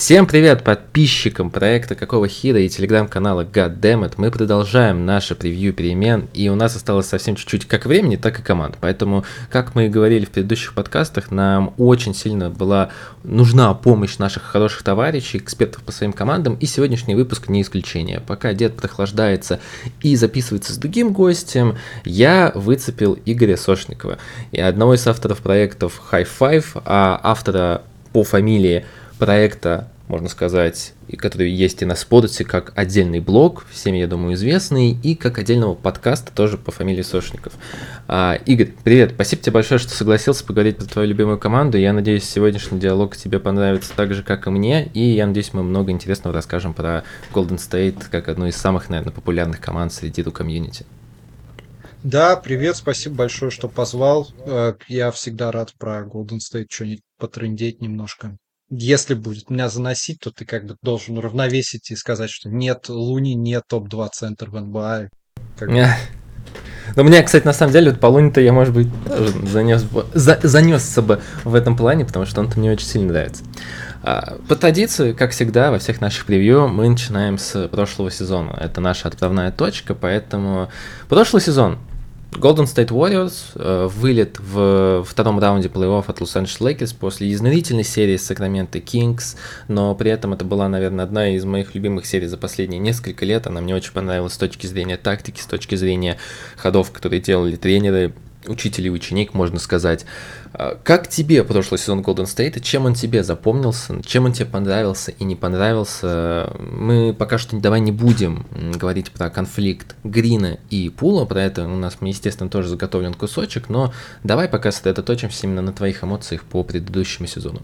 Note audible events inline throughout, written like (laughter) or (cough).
Всем привет подписчикам проекта Какого Хира и телеграм-канала Goddammit. Мы продолжаем наше превью перемен, и у нас осталось совсем чуть-чуть как времени, так и команд. Поэтому, как мы и говорили в предыдущих подкастах, нам очень сильно была нужна помощь наших хороших товарищей, экспертов по своим командам, и сегодняшний выпуск не исключение. Пока дед прохлаждается и записывается с другим гостем, я выцепил Игоря Сошникова, и одного из авторов проектов High Five, а автора по фамилии проекта, можно сказать, который есть и на Сподоте, как отдельный блог, всем, я думаю, известный, и как отдельного подкаста тоже по фамилии Сошников. А, Игорь, привет, спасибо тебе большое, что согласился поговорить про твою любимую команду. Я надеюсь, сегодняшний диалог тебе понравится так же, как и мне, и я надеюсь, мы много интересного расскажем про Golden State, как одну из самых, наверное, популярных команд среди ру комьюнити. Да, привет, спасибо большое, что позвал. Э, я всегда рад про Golden State что-нибудь потрындеть немножко если будет меня заносить, то ты как бы должен уравновесить и сказать, что нет Луни, нет топ-2 центр в НБА. Как бы. Но мне, кстати, на самом деле, вот по Луни-то я, может быть, занес бы, за, занесся бы в этом плане, потому что он-то мне очень сильно нравится. А, по традиции, как всегда, во всех наших превью мы начинаем с прошлого сезона. Это наша отправная точка, поэтому прошлый сезон Golden State Warriors э, вылет в втором раунде плей-офф от Лос-Анджелес Лейкерс после изнурительной серии с Сакраменто Кингс, но при этом это была, наверное, одна из моих любимых серий за последние несколько лет. Она мне очень понравилась с точки зрения тактики, с точки зрения ходов, которые делали тренеры, учитель и ученик, можно сказать. А, как тебе прошлый сезон Golden State? Чем он тебе запомнился? Чем он тебе понравился и не понравился? Мы пока что давай не будем говорить про конфликт Грина и Пула, про это у нас, естественно, тоже заготовлен кусочек, но давай пока сосредоточимся именно на твоих эмоциях по предыдущему сезону.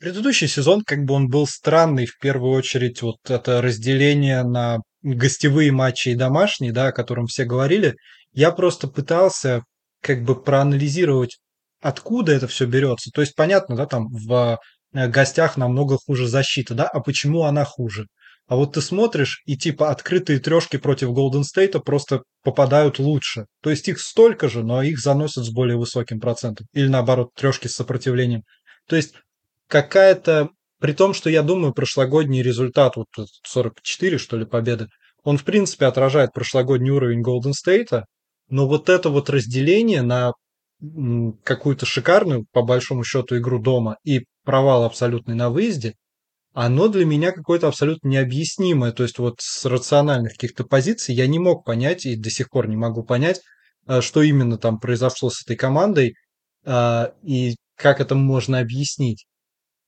Предыдущий сезон, как бы он был странный, в первую очередь, вот это разделение на гостевые матчи и домашние, да, о котором все говорили, я просто пытался как бы проанализировать, откуда это все берется. То есть понятно, да, там в э, гостях намного хуже защита, да, а почему она хуже? А вот ты смотришь, и типа открытые трешки против Golden State просто попадают лучше. То есть их столько же, но их заносят с более высоким процентом. Или наоборот, трешки с сопротивлением. То есть какая-то... При том, что я думаю, прошлогодний результат, вот 44, что ли, победы, он, в принципе, отражает прошлогодний уровень Golden State, но вот это вот разделение на какую-то шикарную, по большому счету, игру дома и провал абсолютный на выезде, оно для меня какое-то абсолютно необъяснимое. То есть вот с рациональных каких-то позиций я не мог понять и до сих пор не могу понять, э, что именно там произошло с этой командой э, и как это можно объяснить.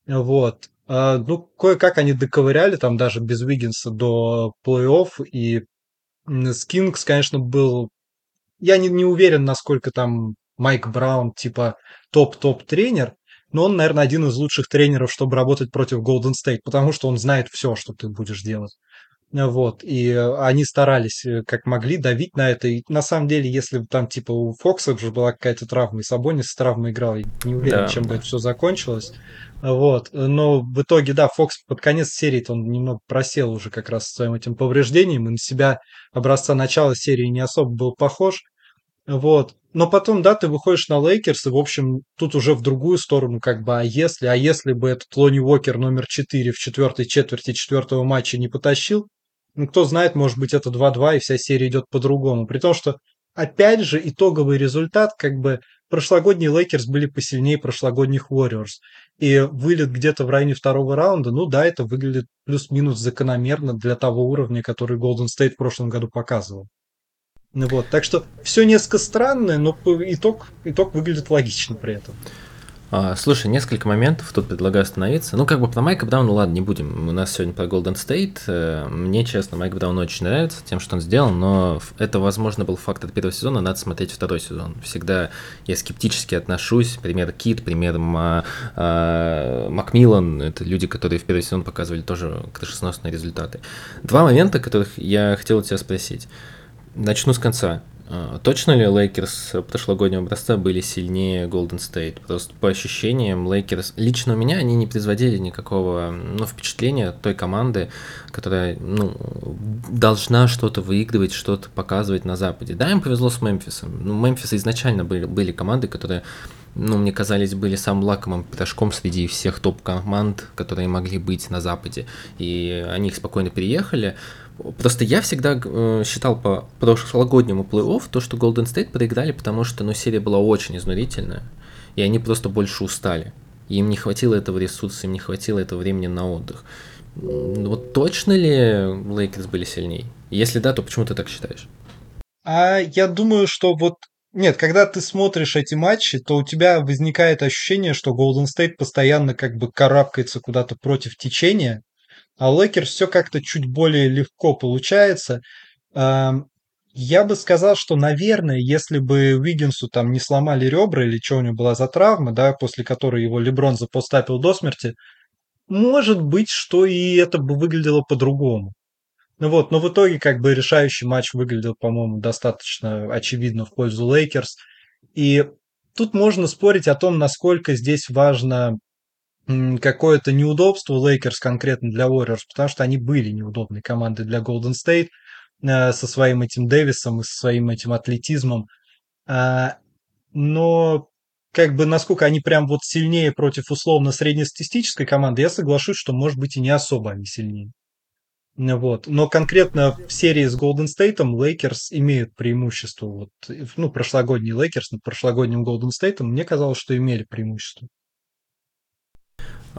Вот. Э, ну, кое-как они доковыряли там даже без Уиггинса до плей-офф, и Скинкс, конечно, был я не, не уверен, насколько там Майк Браун, типа, топ-топ тренер, но он, наверное, один из лучших тренеров, чтобы работать против Golden State, потому что он знает все, что ты будешь делать. Вот, и они старались э, как могли давить на это. И на самом деле, если бы там типа у Фокса уже была какая-то травма, и Сабонис с травмой играл, я не уверен, да, чем да. бы это все закончилось. Вот, но в итоге, да, Фокс под конец серии он немного просел уже как раз своим этим повреждением, и на себя образца начала серии не особо был похож. Вот. Но потом, да, ты выходишь на Лейкерс, и, в общем, тут уже в другую сторону, как бы, а если, а если бы этот Лони Уокер номер 4 в четвертой четверти четвертого матча не потащил, ну, кто знает, может быть, это 2-2, и вся серия идет по-другому. При том, что, опять же, итоговый результат, как бы, прошлогодние Лейкерс были посильнее прошлогодних Warriors. И вылет где-то в районе второго раунда, ну да, это выглядит плюс-минус закономерно для того уровня, который Golden State в прошлом году показывал. Ну вот, так что все несколько странное, но итог, итог выглядит логично при этом. А, слушай, несколько моментов тут предлагаю остановиться. Ну, как бы про Майка Брауна, ладно, не будем. У нас сегодня про Golden State. Э, мне, честно, Майк Браун очень нравится тем, что он сделал, но это, возможно, был фактор первого сезона, надо смотреть второй сезон. Всегда я скептически отношусь. Пример Кидд, пример а, Макмиллан, это люди, которые в первый сезон показывали тоже крышесносные результаты. Два момента, которых я хотел тебя спросить. Начну с конца. А, точно ли Лейкерс прошлогоднего образца были сильнее Golden State? Просто по ощущениям Лейкерс... Лично у меня они не производили никакого ну, впечатления той команды, которая ну, должна что-то выигрывать, что-то показывать на Западе. Да, им повезло с Мемфисом. Ну, Мемфис изначально были, были команды, которые ну, мне казались, были самым лакомым пирожком среди всех топ-команд, которые могли быть на Западе. И они спокойно переехали. Просто я всегда э, считал по прошлогоднему плей-офф то, что Golden State проиграли, потому что ну, серия была очень изнурительная, и они просто больше устали. Им не хватило этого ресурса, им не хватило этого времени на отдых. Вот точно ли Лейкерс были сильнее? Если да, то почему ты так считаешь? А я думаю, что вот нет, когда ты смотришь эти матчи, то у тебя возникает ощущение, что Golden State постоянно как бы карабкается куда-то против течения, а у Lakers все как-то чуть более легко получается. Я бы сказал, что, наверное, если бы Уиггинсу там не сломали ребра или что у него была за травма, да, после которой его Леброн запостапил до смерти, может быть, что и это бы выглядело по-другому. Ну вот, но в итоге как бы решающий матч выглядел, по-моему, достаточно очевидно в пользу Лейкерс. И тут можно спорить о том, насколько здесь важно какое-то неудобство Лейкерс конкретно для Warriors, потому что они были неудобной командой для Golden State э, со своим этим Дэвисом и со своим этим атлетизмом. А, но как бы насколько они прям вот сильнее против условно среднестатистической команды, я соглашусь, что может быть и не особо они сильнее. Вот. Но конкретно в серии с Golden State Лейкерс имеют преимущество. Вот, ну, прошлогодний Лейкерс над прошлогодним Golden State мне казалось, что имели преимущество.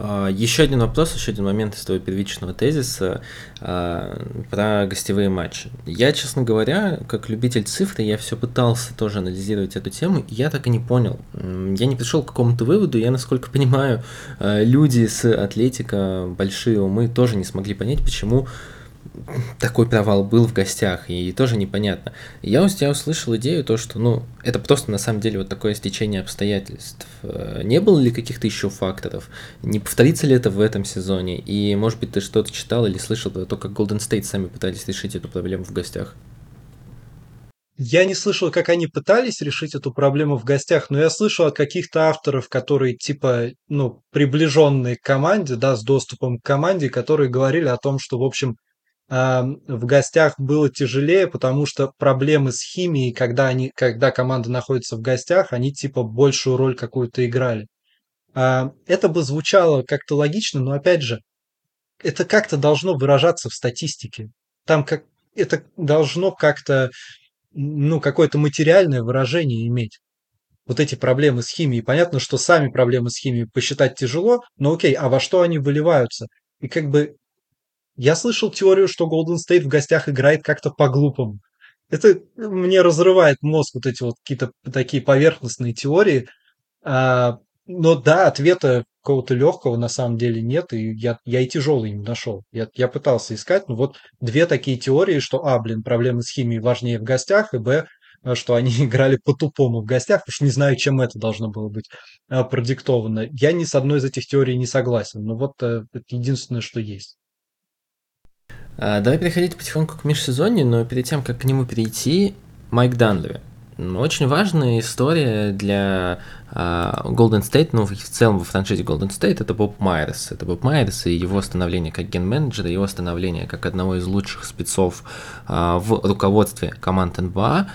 А, еще один вопрос, еще один момент из твоего первичного тезиса а, про гостевые матчи. Я, честно говоря, как любитель цифры, я все пытался тоже анализировать эту тему, и я так и не понял. Я не пришел к какому-то выводу, я, насколько (laughs) понимаю, а, люди с Атлетика, большие умы, тоже не смогли понять, почему такой провал был в гостях, и тоже непонятно. Я тебя услышал идею, то, что, ну, это просто на самом деле вот такое стечение обстоятельств. Э, не было ли каких-то еще факторов? Не повторится ли это в этом сезоне? И, может быть, ты что-то читал или слышал про то, как Golden State сами пытались решить эту проблему в гостях? Я не слышал, как они пытались решить эту проблему в гостях, но я слышал от каких-то авторов, которые типа, ну, приближенные к команде, да, с доступом к команде, которые говорили о том, что, в общем, в гостях было тяжелее, потому что проблемы с химией, когда, они, когда команда находится в гостях, они типа большую роль какую-то играли. Это бы звучало как-то логично, но опять же, это как-то должно выражаться в статистике. Там как это должно как-то, ну, какое-то материальное выражение иметь. Вот эти проблемы с химией. Понятно, что сами проблемы с химией посчитать тяжело, но окей, а во что они выливаются? И как бы я слышал теорию, что Golden State в гостях играет как-то по-глупому. Это мне разрывает мозг, вот эти вот какие-то такие поверхностные теории. А, но да, ответа какого-то легкого на самом деле нет, и я, я и тяжелый не нашел. Я, я пытался искать, но вот две такие теории, что, а, блин, проблемы с химией важнее в гостях, и, б, что они (laughs) играли по-тупому в гостях, уж не знаю, чем это должно было быть а, продиктовано. Я ни с одной из этих теорий не согласен, но вот а, это единственное, что есть. А, давай переходить потихоньку к межсезонью, но перед тем, как к нему перейти, Майк Данлеви. Очень важная история для uh, Golden State, ну, в целом во франшизе Golden State, это Боб Майерс. Это Боб Майерс и его становление как ген-менеджера, его становление как одного из лучших спецов uh, в руководстве команд НБА.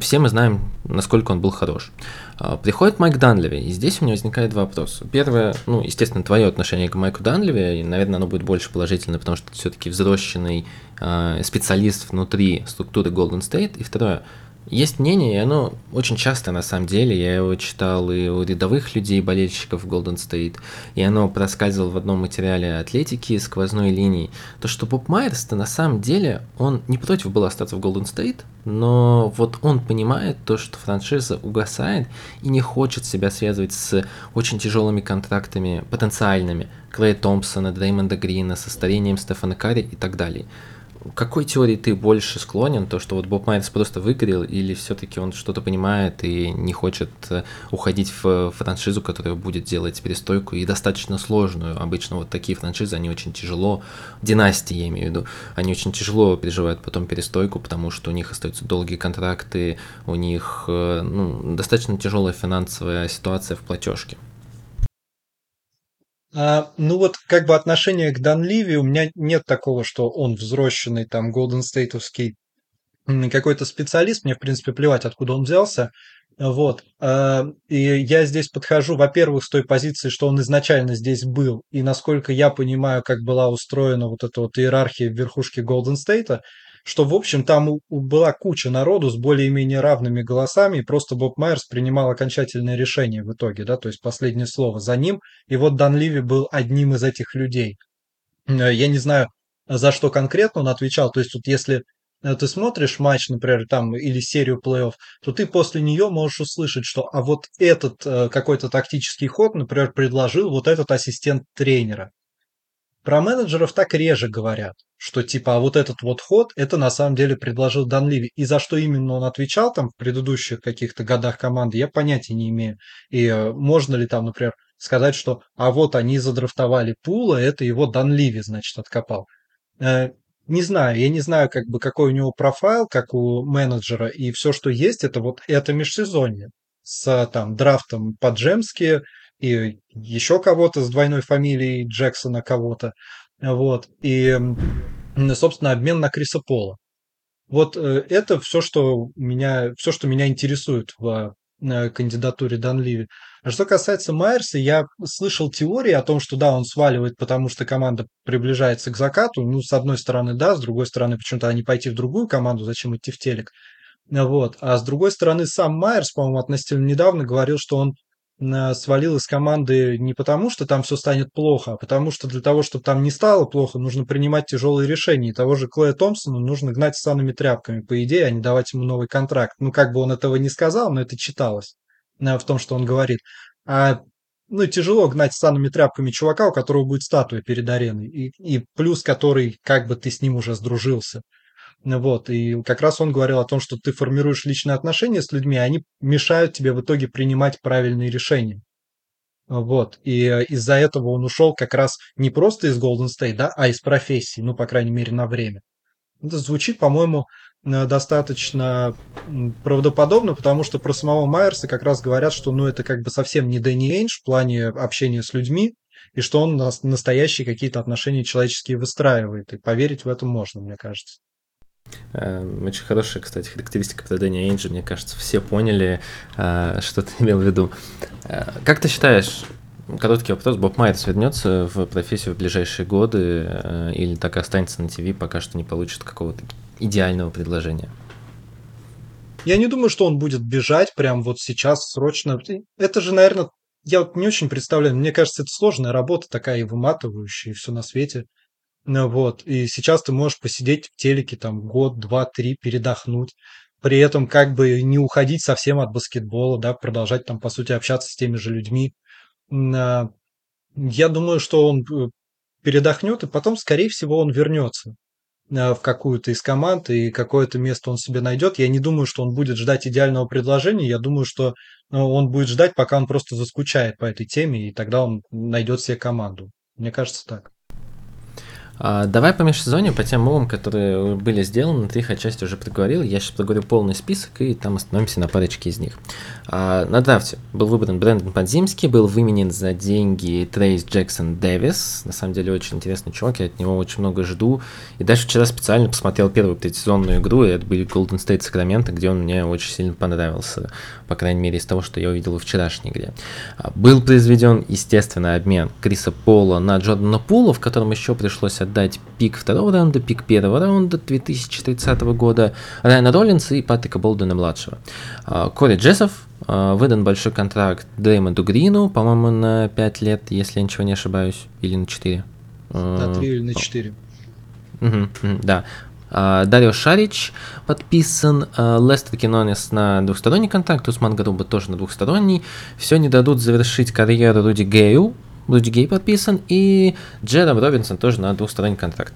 Все мы знаем, насколько он был хорош. А, приходит Майк Данлеви, и здесь у меня возникает два вопроса. Первое, ну, естественно, твое отношение к Майку Данлеви, и, наверное, оно будет больше положительное, потому что ты все-таки взросленный э, специалист внутри структуры Golden State. И второе, есть мнение, и оно очень часто, на самом деле, я его читал и у рядовых людей, болельщиков Golden State, и оно проскальзывало в одном материале атлетики сквозной линии, то, что Боб Майерс-то на самом деле, он не против был остаться в Golden State, но вот он понимает то, что франшиза угасает и не хочет себя связывать с очень тяжелыми контрактами потенциальными. Клея Томпсона, Дреймонда Грина, со старением Стефана Карри и так далее какой теории ты больше склонен? То, что вот Боб Майерс просто выгорел, или все-таки он что-то понимает и не хочет э, уходить в франшизу, которая будет делать перестойку и достаточно сложную? Обычно вот такие франшизы, они очень тяжело, династии я имею в виду, они очень тяжело переживают потом перестойку, потому что у них остаются долгие контракты, у них э, ну, достаточно тяжелая финансовая ситуация в платежке. А, ну вот как бы отношение к Данливи у меня нет такого, что он взросленный там Голден Стейтовский какой-то специалист, мне в принципе плевать, откуда он взялся. Вот. Э, и я здесь подхожу, во-первых, с той позиции, что он изначально здесь был, и насколько я понимаю, как была устроена вот эта вот иерархия в верхушке Голден Стейта, что, в общем, там была куча народу с более-менее равными голосами, и просто Боб Майерс принимал окончательное решение в итоге, да, то есть последнее слово за ним, и вот Дан Ливи был одним из этих людей. Э, я не знаю, за что конкретно он отвечал, то есть вот если Э, ты смотришь матч, например, там или серию плей-офф, то ты после нее можешь услышать, что а вот этот э, какой-то тактический ход, например, предложил вот этот ассистент тренера. Про менеджеров так реже говорят, что типа, а вот этот вот ход, это на самом деле предложил Дан Ливи. И за что именно он отвечал там в предыдущих каких-то годах команды, я понятия не имею. И э, можно ли там, например, сказать, что а вот они задрафтовали Пула, это его Дан Ливи, значит, откопал. Э, не знаю, я не знаю, как бы какой у него профайл, как у менеджера, и все, что есть, это вот это межсезонье с там драфтом по Джемски и еще кого-то с двойной фамилией Джексона кого-то, вот, и, собственно, обмен на Криса Пола. Вот э, это все, что меня, все, что меня интересует в э, кандидатуре Данливи. А что касается Майерса, я слышал теории о том, что да, он сваливает, потому что команда приближается к закату. Ну, с одной стороны, да, с другой стороны, почему-то они пойти в другую команду, зачем идти в телек. Вот. А с другой стороны, сам Майерс, по-моему, относительно недавно говорил, что он свалил из команды не потому, что там все станет плохо, а потому что для того, чтобы там не стало плохо, нужно принимать тяжелые решения. И того же Клея Томпсона нужно гнать санными тряпками, по идее, а не давать ему новый контракт. Ну, как бы он этого не сказал, но это читалось. Э, в том, что он говорит. А ну, тяжело гнать санными тряпками чувака, у которого будет статуя перед ареной, и, и плюс который, как бы ты с ним уже сдружился. Вот, и как раз он говорил о том, что ты формируешь личные отношения с людьми, а они мешают тебе в итоге принимать правильные решения. Вот, и из-за этого он ушел как раз не просто из Golden State, да, а из профессии, ну, по крайней мере, на время. Это звучит, по-моему, Э, достаточно правдоподобно, потому что про самого Майерса как раз говорят, что ну это как бы совсем не Дэнни Эйнш в плане общения с людьми, и что он настоящие какие-то отношения человеческие выстраивает. И поверить в это можно, мне кажется. Эм, очень хорошая, кстати, характеристика про Дэнни Эйнджа. Мне кажется, все поняли, э, что ты имел в виду. Э, как ты считаешь, короткий вопрос, Боб Майерс вернется в профессию в ближайшие годы или так и останется на ТВ, пока что не получит какого-то идеального предложения. Я не думаю, что он будет бежать прям вот сейчас срочно. Это же, наверное, я вот не очень представляю. Мне кажется, это сложная работа такая и выматывающая, и все на свете. Ну вот. И сейчас ты можешь посидеть в телеке там год, два, три, передохнуть. При этом как бы не уходить совсем от баскетбола, да, продолжать там, по сути, общаться с теми же людьми. А, я думаю, что он э, передохнет, и потом, скорее всего, он вернется. Э, в какую-то из команд, и какое-то место он себе найдет. Я не думаю, что он будет ждать идеального предложения. Я думаю, что он будет ждать, пока он просто заскучает по этой теме, и тогда он найдет себе команду. Мне кажется так. А, давай по межсезонью, по тем мувам, которые были сделаны, ты их отчасти уже проговорил. Я сейчас проговорю полный список, и там остановимся на парочке из них. А, на драфте был выбран Брэндон Подзимский, был выменен за деньги Трейс Джексон Дэвис. На самом деле очень интересный чувак, я от него очень много жду. И даже вчера специально посмотрел первую предсезонную игру, и это были Golden State Sacramento, где он мне очень сильно понравился, по крайней мере из того, что я увидел в вчерашней игре. А, был произведен, естественно, обмен Криса Пола на Джордана Пула, в котором еще пришлось отдать пик второго раунда, пик первого раунда 2030 года Райана Роллинса и Патрика Болдена-младшего. А, Кори Джессов а, выдан большой контракт Дреймонду Грину, по-моему, на 5 лет, если я ничего не ошибаюсь, или на 4. На 3 или на 4. Угу, да. Дарио Шарич подписан, Лестер Кинонис на двухсторонний контракт, Усман Гаруба тоже на двухсторонний. Все не дадут завершить карьеру Руди Гею, Руди Гей подписан, и Джером Робинсон тоже на двухсторонний контракт.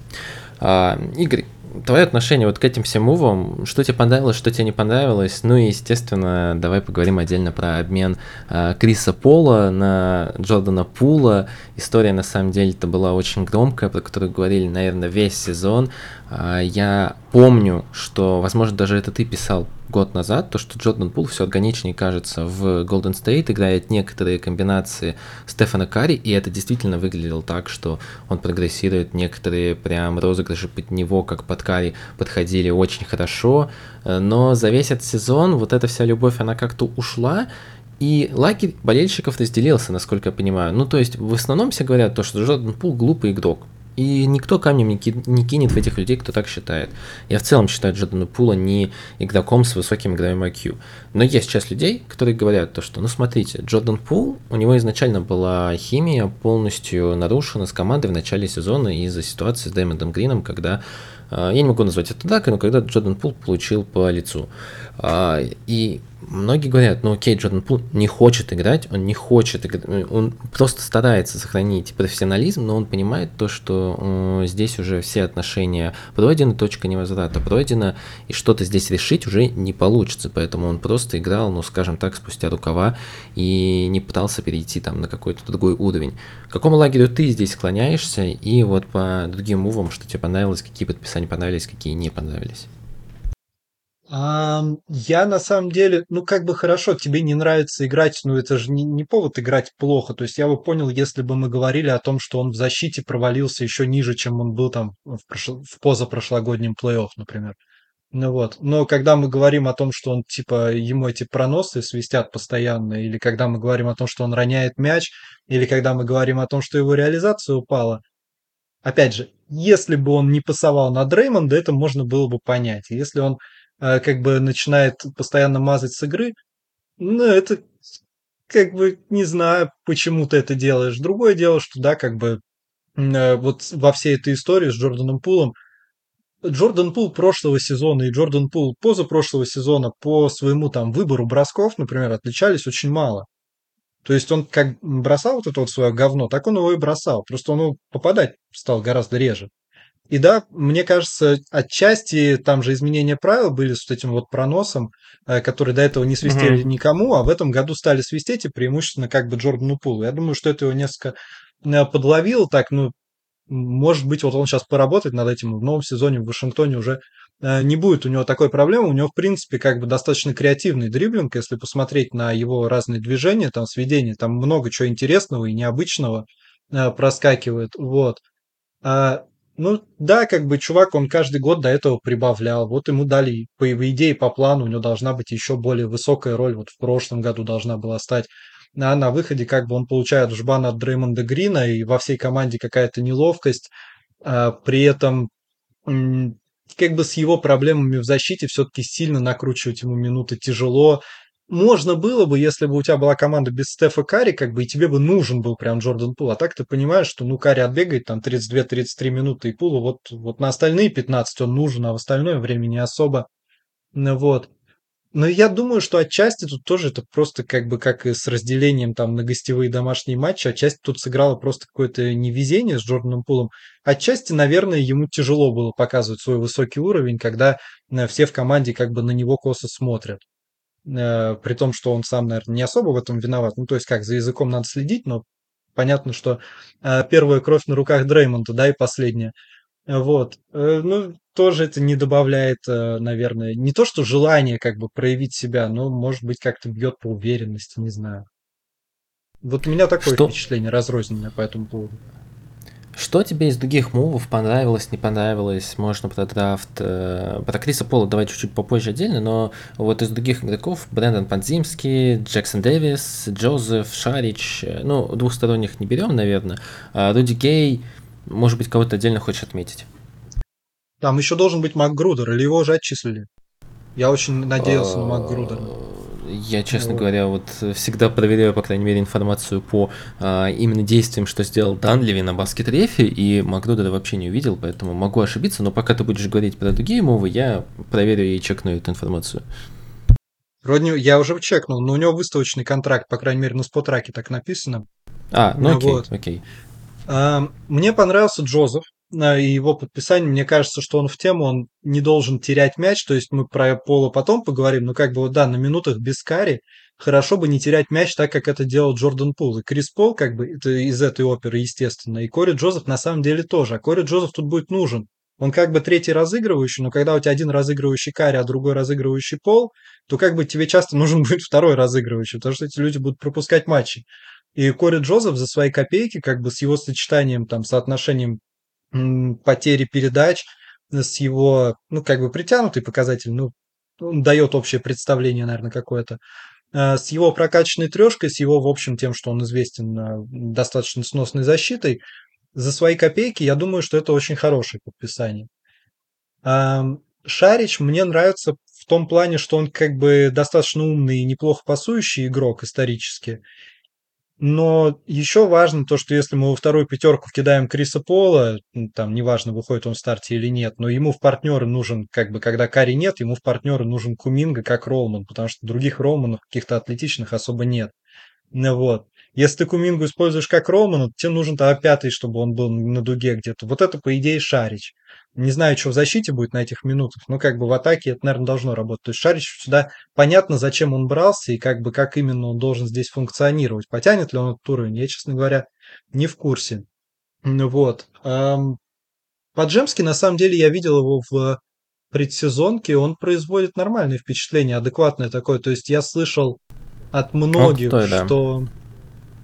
Игорь, твое отношение вот к этим всем мувам, что тебе понравилось, что тебе не понравилось, ну и, естественно, давай поговорим отдельно про обмен э, Криса Пола на Джордана Пула. История, на самом деле, это была очень громкая, про которую говорили, наверное, весь сезон. Э, я помню, что, возможно, даже это ты писал год назад, то, что Джордан Пул все органичнее кажется в Golden State, играет некоторые комбинации Стефана Карри, и это действительно выглядело так, что он прогрессирует, некоторые прям розыгрыши под него, как под Карри, подходили очень хорошо, но за весь этот сезон вот эта вся любовь, она как-то ушла, и лагерь болельщиков разделился, насколько я понимаю. Ну, то есть, в основном все говорят то, что Джордан Пул глупый игрок. И никто камнем не, ки- не кинет в этих людей, кто так считает. Я в целом считаю Джордана Пула не игроком с высоким игровым IQ. Но есть часть людей, которые говорят то, что, ну смотрите, Джордан Пул, у него изначально была химия полностью нарушена с командой в начале сезона из-за ситуации с Дэймондом Грином, когда а, я не могу назвать это так, но когда Джордан Пул получил по лицу. А, и многие говорят, ну окей, Джордан Пул не хочет играть, он не хочет играть, он просто старается сохранить профессионализм, но он понимает то, что э, здесь уже все отношения пройдены, точка невозврата пройдена, и что-то здесь решить уже не получится, поэтому он просто играл, ну скажем так, спустя рукава и не пытался перейти там на какой-то другой уровень. К какому лагерю ты здесь склоняешься, и вот по другим мувам, что тебе понравилось, какие подписания понравились, какие не понравились? Я на самом деле, ну как бы хорошо, тебе не нравится играть, но это же не, не повод играть плохо. То есть я бы понял, если бы мы говорили о том, что он в защите провалился еще ниже, чем он был там в, прошл... в позапрошлогоднем плей-офф, например. Ну вот. Но когда мы говорим о том, что он типа ему эти проносы свистят постоянно, или когда мы говорим о том, что он роняет мяч, или когда мы говорим о том, что его реализация упала, опять же, если бы он не пасовал на Дреймонда, это можно было бы понять. Если он как бы начинает постоянно мазать с игры, ну, это как бы не знаю, почему ты это делаешь. Другое дело, что да, как бы э, вот во всей этой истории с Джорданом Пулом, Джордан Пул прошлого сезона и Джордан Пул позапрошлого сезона по своему там выбору бросков, например, отличались очень мало. То есть он как бросал вот это вот свое говно, так он его и бросал. Просто он попадать стал гораздо реже. И да, мне кажется, отчасти там же изменения правил были с этим вот проносом, э, которые до этого не свистели угу. никому, а в этом году стали свистеть и преимущественно как бы Джордану Пулу. Я думаю, что это его несколько э, подловил, так, ну, может быть, вот он сейчас поработает над этим в новом сезоне в Вашингтоне уже э, не будет у него такой проблемы. У него, в принципе, как бы достаточно креативный дриблинг, если посмотреть на его разные движения, там, сведения, там много чего интересного и необычного проскакивает. Вот. Ну да, как бы чувак, он каждый год до этого прибавлял. Вот ему дали, по идее, по плану, у него должна быть еще более высокая роль. Вот в прошлом году должна была стать. А на выходе как бы он получает жбан от Дреймонда Грина, и во всей команде какая-то неловкость. А, при этом как бы с его проблемами в защите все-таки сильно накручивать ему минуты тяжело можно было бы, если бы у тебя была команда без Стефа Карри, как бы и тебе бы нужен был прям Джордан Пул. А так ты понимаешь, что ну Карри отбегает там 32-33 минуты и Пулу вот, вот на остальные 15 он нужен, а в остальное время не особо. Ну вот. Но я думаю, что отчасти тут тоже это просто как бы как и с разделением там на гостевые домашние матчи, отчасти тут сыграло просто какое-то невезение с Джорданом Пулом. Отчасти, наверное, ему тяжело было показывать свой высокий уровень, когда э, все в команде как бы на него косо смотрят. Э, при том, что он сам, наверное, не особо в этом виноват. Ну, то есть, как, за языком надо следить, но понятно, что э, первая кровь на руках Дреймонда, да, и последняя. Вот. Э, ну, тоже это не добавляет, наверное, не то, что желание как бы проявить себя, но, может быть, как-то бьет по уверенности, не знаю. Вот у меня такое что? впечатление разрозненное по этому поводу. Что тебе из других мувов понравилось, не понравилось? Можно про драфт. Э, про Криса Пола давай чуть-чуть попозже отдельно, но вот из других игроков Брэндон Панзимский, Джексон Дэвис, Джозеф, Шарич, э, ну, двухсторонних не берем, наверное. А Руди Гей, может быть, кого-то отдельно хочешь отметить? Там еще должен быть Макгрудер, или его уже отчислили? Я очень надеялся на Макгрудера. Я, честно вот. говоря, вот всегда проверяю, по крайней мере, информацию по а, именно действиям, что сделал Данливи на баскет-рефе, и Макдональда вообще не увидел, поэтому могу ошибиться, но пока ты будешь говорить про другие мувы, я проверю и чекну эту информацию. Вроде я уже чекнул, но у него выставочный контракт, по крайней мере, на спотраке так написано. А, ну окей, вот. окей. А, мне понравился Джозеф и его подписание, мне кажется, что он в тему, он не должен терять мяч, то есть мы про Пола потом поговорим, но как бы, вот, да, на минутах без кари хорошо бы не терять мяч так, как это делал Джордан Пул. И Крис Пол, как бы, это из этой оперы, естественно, и Кори Джозеф на самом деле тоже. А Кори Джозеф тут будет нужен. Он как бы третий разыгрывающий, но когда у тебя один разыгрывающий карри, а другой разыгрывающий пол, то как бы тебе часто нужен (laughs) будет второй разыгрывающий, потому что эти люди будут пропускать матчи. И Кори Джозеф за свои копейки, как бы с его сочетанием, там, соотношением потери передач, с его, ну, как бы притянутый показатель, ну, он дает общее представление, наверное, какое-то. Э, с его прокачанной трешкой, с его, в общем, тем, что он известен э, достаточно сносной защитой, за свои копейки, я думаю, что это очень хорошее подписание. Шарич мне нравится в том плане, что он как бы достаточно умный и неплохо пасующий игрок исторически. Но еще важно то, что если мы во вторую пятерку кидаем Криса Пола, там неважно, выходит он в старте или нет, но ему в партнеры нужен, как бы, когда Кари нет, ему в партнеры нужен Куминга как Ролман, потому что других Ролманов каких-то атлетичных особо нет. Вот. Если ты Кумингу используешь как Ролмана, тебе нужен тогда пятый, чтобы он был на дуге где-то. Вот это, по идее, Шарич. Не знаю, что в защите будет на этих минутах, но как бы в атаке это, наверное, должно работать. То есть Шарич сюда понятно, зачем он брался и как бы как именно он должен здесь функционировать. Потянет ли он этот уровень, я, честно говоря, не в курсе. Вот. По-джемски, на самом деле, я видел его в предсезонке, он производит нормальное впечатление, адекватное такое. То есть я слышал от многих, крутой, да. что э,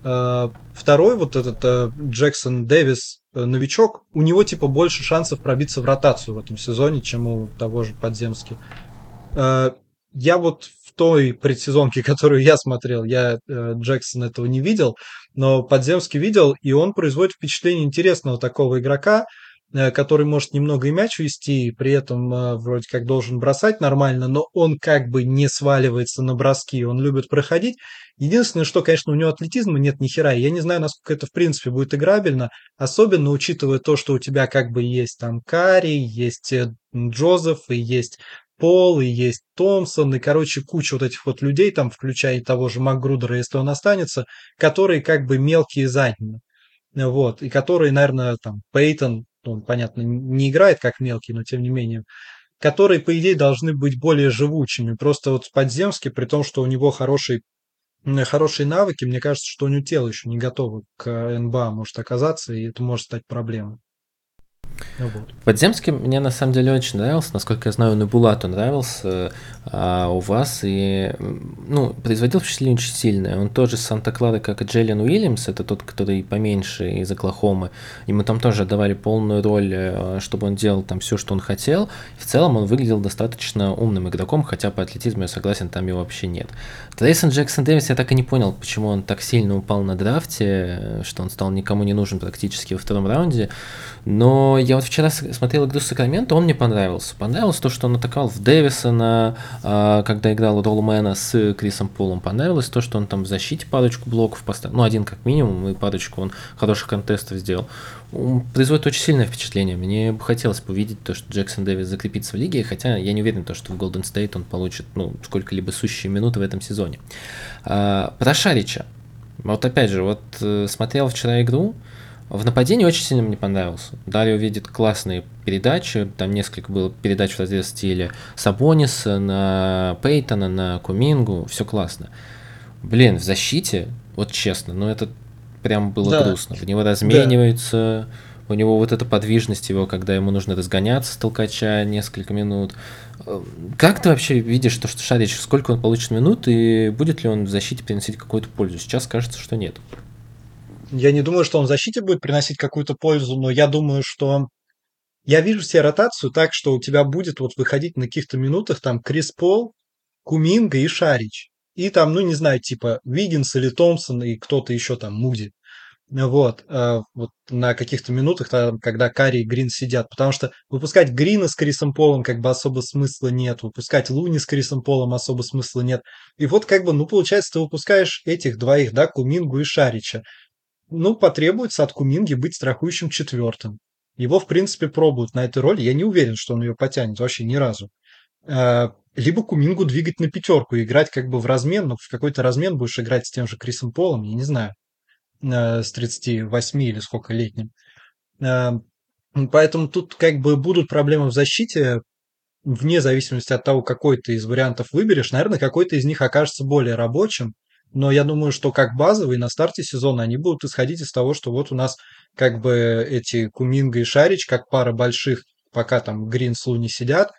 второй вот этот э, Джексон Дэвис Э, новичок, у него типа больше шансов пробиться в ротацию в этом сезоне, чем у того же Подземски. Э, я вот в той предсезонке, (laughs) которую я смотрел, я э, Джексон этого не видел, но Подземский видел, и он производит впечатление интересного такого игрока, Э, который может немного и мяч вести, при этом э, вроде как должен бросать нормально, но он как бы не сваливается на броски, он любит проходить. Единственное, что, конечно, у него атлетизма нет ни хера, я не знаю, насколько это в принципе будет играбельно, особенно учитывая то, что у тебя как бы есть там Карри, есть э, Джозеф и есть Пол, и есть Томпсон, и, короче, куча вот этих вот людей, там, включая того же Макгрудера, если он останется, которые как бы мелкие задние. Вот, и которые, наверное, там, Пейтон, он, понятно, не играет как мелкий, но тем не менее, которые, по идее, должны быть более живучими. Просто вот Подземский, при том, что у него хороший хорошие навыки, мне кажется, что у него тело еще не готово к НБА может оказаться, и это может стать проблемой. Ну. Подземский мне на самом деле очень нравился, насколько я знаю, он и Булату нравился а у вас, и ну, производил впечатление очень сильное. Он тоже с Санта-Клары, как и Джеллен Уильямс, это тот, который поменьше из Оклахомы. Ему там тоже давали полную роль, э, чтобы он делал там все, что он хотел. В целом он выглядел достаточно умным игроком, хотя по атлетизму я согласен, там его вообще нет. Трейсон Джексон Дэвис я так и не понял, почему он так сильно упал на драфте, что он стал никому не нужен практически во втором раунде. Но я вот вчера смотрел игру Сакраменто, он мне понравился. Понравилось то, что он атаковал в Дэвисона, а, когда играл Роллмена с Крисом Полом. Понравилось то, что он там в защите парочку блоков поставил. Ну, один как минимум, и парочку он хороших контестов сделал. Он производит очень сильное впечатление. Мне бы хотелось увидеть то, что Джексон Дэвис закрепится в лиге, хотя я не уверен, то, что в Голден Стейт он получит ну, сколько-либо сущие минуты в этом сезоне. А, про Шарича. Вот опять же, вот э, смотрел вчера игру, в нападении очень сильно мне понравился. Далее увидит классные передачи. Там несколько было передач в разрез стиле Сабониса на Пейтона, на Кумингу. Все классно. Блин, в защите, вот честно, ну это прям было да. грустно. В него размениваются, да. у него вот эта подвижность его, когда ему нужно разгоняться с толкача несколько минут. Как ты вообще видишь то, что Шарич, сколько он получит минут и будет ли он в защите приносить какую-то пользу? Сейчас кажется, что нет. Я не думаю, что он в защите будет приносить какую-то пользу, но я думаю, что я вижу себе ротацию так, что у тебя будет вот выходить на каких-то минутах там Крис Пол, Куминга и Шарич. И там, ну, не знаю, типа Виггинс или Томпсон и кто-то еще там, Муди. Вот, э, вот на каких-то минутах, там, когда Карри и Грин сидят. Потому что выпускать Грина с Крисом Полом как бы особо смысла нет. Выпускать Луни с Крисом Полом особо смысла нет. И вот как бы, ну, получается, ты выпускаешь этих двоих, да, Кумингу и Шарича ну, потребуется от Куминги быть страхующим четвертым. Его, в принципе, пробуют на этой роли. Я не уверен, что он ее потянет вообще ни разу. А, либо Кумингу двигать на пятерку и играть как бы в размен, но в какой-то размен будешь играть с тем же Крисом Полом, я не знаю, а, с 38 или сколько летним. А, поэтому тут как бы будут проблемы в защите, вне зависимости от того, какой ты из вариантов выберешь. Наверное, какой-то из них окажется более рабочим, но я думаю, что как базовый на старте сезона они будут исходить из того, что вот у нас как бы эти Куминга и Шарич, как пара больших пока там Грин с Луни сидят,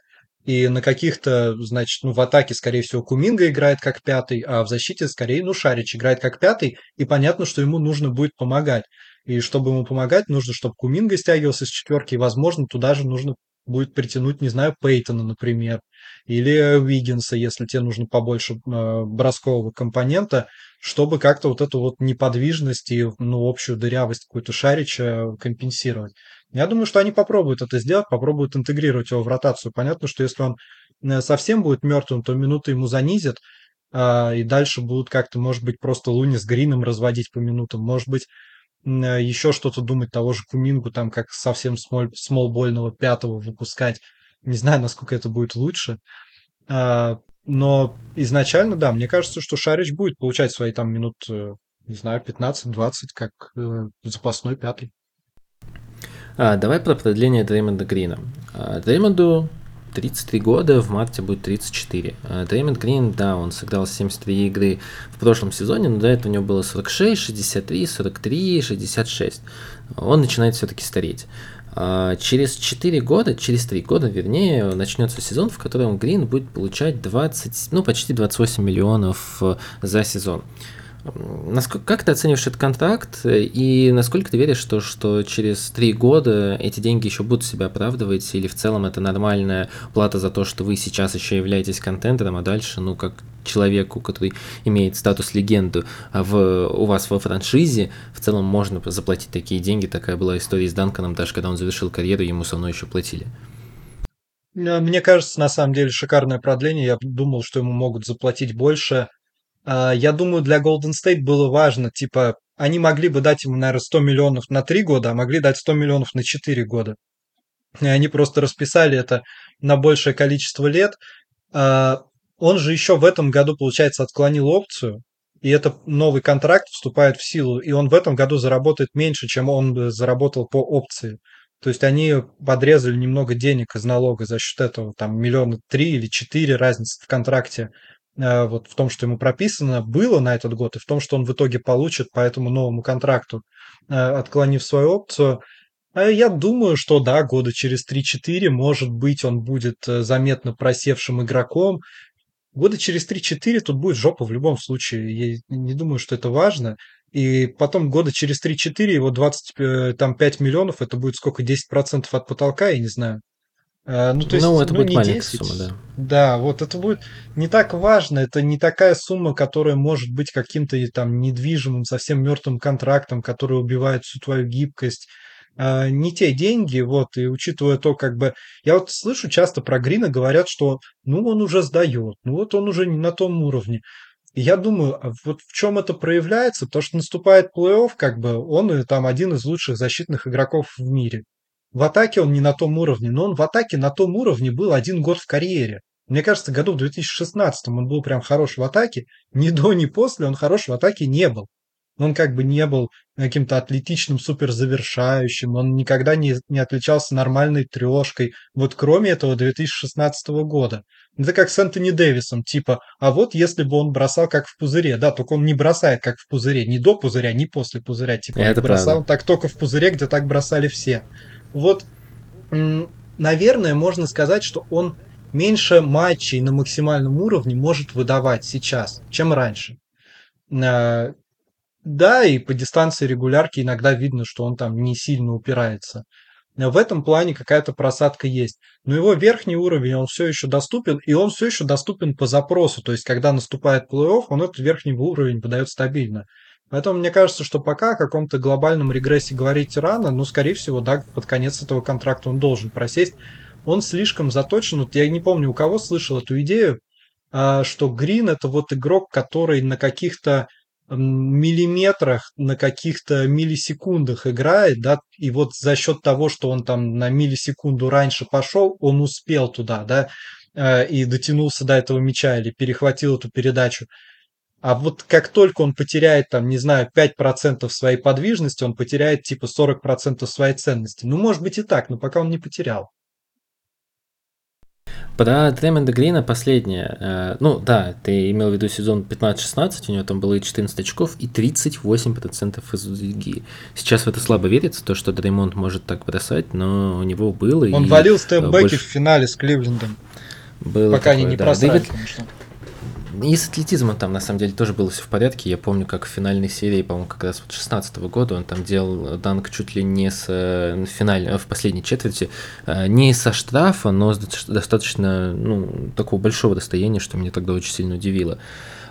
и на каких-то, значит, ну, в атаке, скорее всего, Куминга играет как пятый, а в защите, скорее, ну, Шарич играет как пятый, и понятно, что ему нужно будет помогать. И чтобы ему помогать, нужно, чтобы Куминга стягивался с четверки, и, возможно, туда же нужно будет притянуть, не знаю, Пейтона, например, или Уиггинса, если тебе нужно побольше э, броскового компонента, чтобы как-то вот эту вот неподвижность и ну, общую дырявость какую-то Шарича компенсировать. Я думаю, что они попробуют это сделать, попробуют интегрировать его в ротацию. Понятно, что если он э, совсем будет мертвым, то минуты ему занизят, э, и дальше будут как-то, может быть, просто Луни с Грином разводить по минутам, может быть, еще что-то думать, того же Кумингу, там как совсем смол, смолбольного пятого выпускать. Не знаю, насколько это будет лучше. А, но изначально, да, мне кажется, что Шарич будет получать свои там минут, э, не знаю, 15-20, как э, запасной пятый. А, давай про продление Дреймонда Грина. А, Дреймонду 33 года, в марте будет 34. А Дреймонд Грин, да, он сыграл 73 игры в прошлом сезоне, но до этого у него было 46, 63, 43, 66. Он начинает все-таки стареть. А через 4 года, через 3 года, вернее, начнется сезон, в котором Грин будет получать 20, ну, почти 28 миллионов э, за сезон. Насколько, как ты оцениваешь этот контракт и насколько ты веришь, что, что через три года эти деньги еще будут себя оправдывать или в целом это нормальная плата за то, что вы сейчас еще являетесь контентером, а дальше, ну, как человеку, который имеет статус легенды а в, у вас во франшизе, в целом можно заплатить такие деньги. Такая была история с Данканом, даже когда он завершил карьеру, ему со мной еще платили. Мне кажется, на самом деле шикарное продление. Я думал, что ему могут заплатить больше. А, я думаю, для Golden State было важно, типа, они могли бы дать ему, наверное, 100 миллионов на 3 года, а могли дать 100 миллионов на 4 года. И они просто расписали это на большее количество лет. А, он же еще в этом году, получается, отклонил опцию, и это новый контракт вступает в силу, и он в этом году заработает меньше, чем он заработал по опции. То есть они подрезали немного денег из налога за счет этого, там миллиона три или четыре разницы в контракте вот в том, что ему прописано было на этот год, и в том, что он в итоге получит по этому новому контракту, э, отклонив свою опцию. А я думаю, что да, года через 3-4, может быть, он будет э, заметно просевшим игроком. Года через 3-4 тут будет жопа в любом случае. Я не думаю, что это важно. И потом года через 3-4 его 25 там, 5 миллионов, это будет сколько, 10% от потолка, я не знаю. Э, ну, то есть, ну, это ну, будет маленькая 10. сумма, да. Да, вот это будет не так важно, это не такая сумма, которая может быть каким-то там недвижимым, совсем мертвым контрактом, который убивает всю твою гибкость. А, не те деньги, вот, и учитывая то, как бы, я вот слышу часто про Грина говорят, что, ну, он уже сдает, ну, вот он уже не на том уровне. И я думаю, а вот в чем это проявляется, потому что наступает плей-офф, как бы, он там один из лучших защитных игроков в мире. В атаке он не на том уровне, но он в атаке на том уровне был один год в карьере. Мне кажется, году в 2016 он был прям хорош в атаке. Ни до, ни после он хорош в атаке не был. Он как бы не был каким-то атлетичным суперзавершающим, он никогда не, не отличался нормальной трешкой, вот кроме этого 2016 года. Это как с Энтони Дэвисом, типа, а вот если бы он бросал как в пузыре, да, только он не бросает как в пузыре, ни до пузыря, ни после пузыря, типа, Это он бросал правда. так только в пузыре, где так бросали все. Вот, наверное, можно сказать, что он меньше матчей на максимальном уровне может выдавать сейчас, чем раньше. А, да, и по дистанции регулярки иногда видно, что он там не сильно упирается. В этом плане какая-то просадка есть. Но его верхний уровень, он все еще доступен, и он все еще доступен по запросу. То есть, когда наступает плей-офф, он этот верхний уровень подает стабильно. Поэтому мне кажется, что пока о каком-то глобальном регрессе говорить рано, но, скорее всего, да, под конец этого контракта он должен просесть. Он слишком заточен. Вот я не помню, у кого слышал эту идею, а, что Грин это вот игрок, который на каких-то миллиметрах, на каких-то миллисекундах играет, да, и вот за счет того, что он там на миллисекунду раньше пошел, он успел туда, да, э, и дотянулся до этого мяча или перехватил эту передачу. А вот как только он потеряет, там, не знаю, 5% своей подвижности, он потеряет типа 40% своей ценности. Ну, может быть и так, но пока он не потерял. Про Дреймонда Грина последнее. Э, ну да, ты имел в виду сезон 15-16, у него там было 14 очков и 38% из дуги. Сейчас в это слабо верится, то, что Дреймонд может так бросать, но у него было. Он и валил степбеки больше... в финале с Кливлендом. Было Пока такое, они не да. просрали, Дэвид... И с атлетизмом там на самом деле тоже было все в порядке. Я помню, как в финальной серии, по-моему, как раз вот 16 -го года он там делал данк чуть ли не с э, финаль, в последней четверти, э, не со штрафа, но с достаточно ну, такого большого расстояния, что меня тогда очень сильно удивило.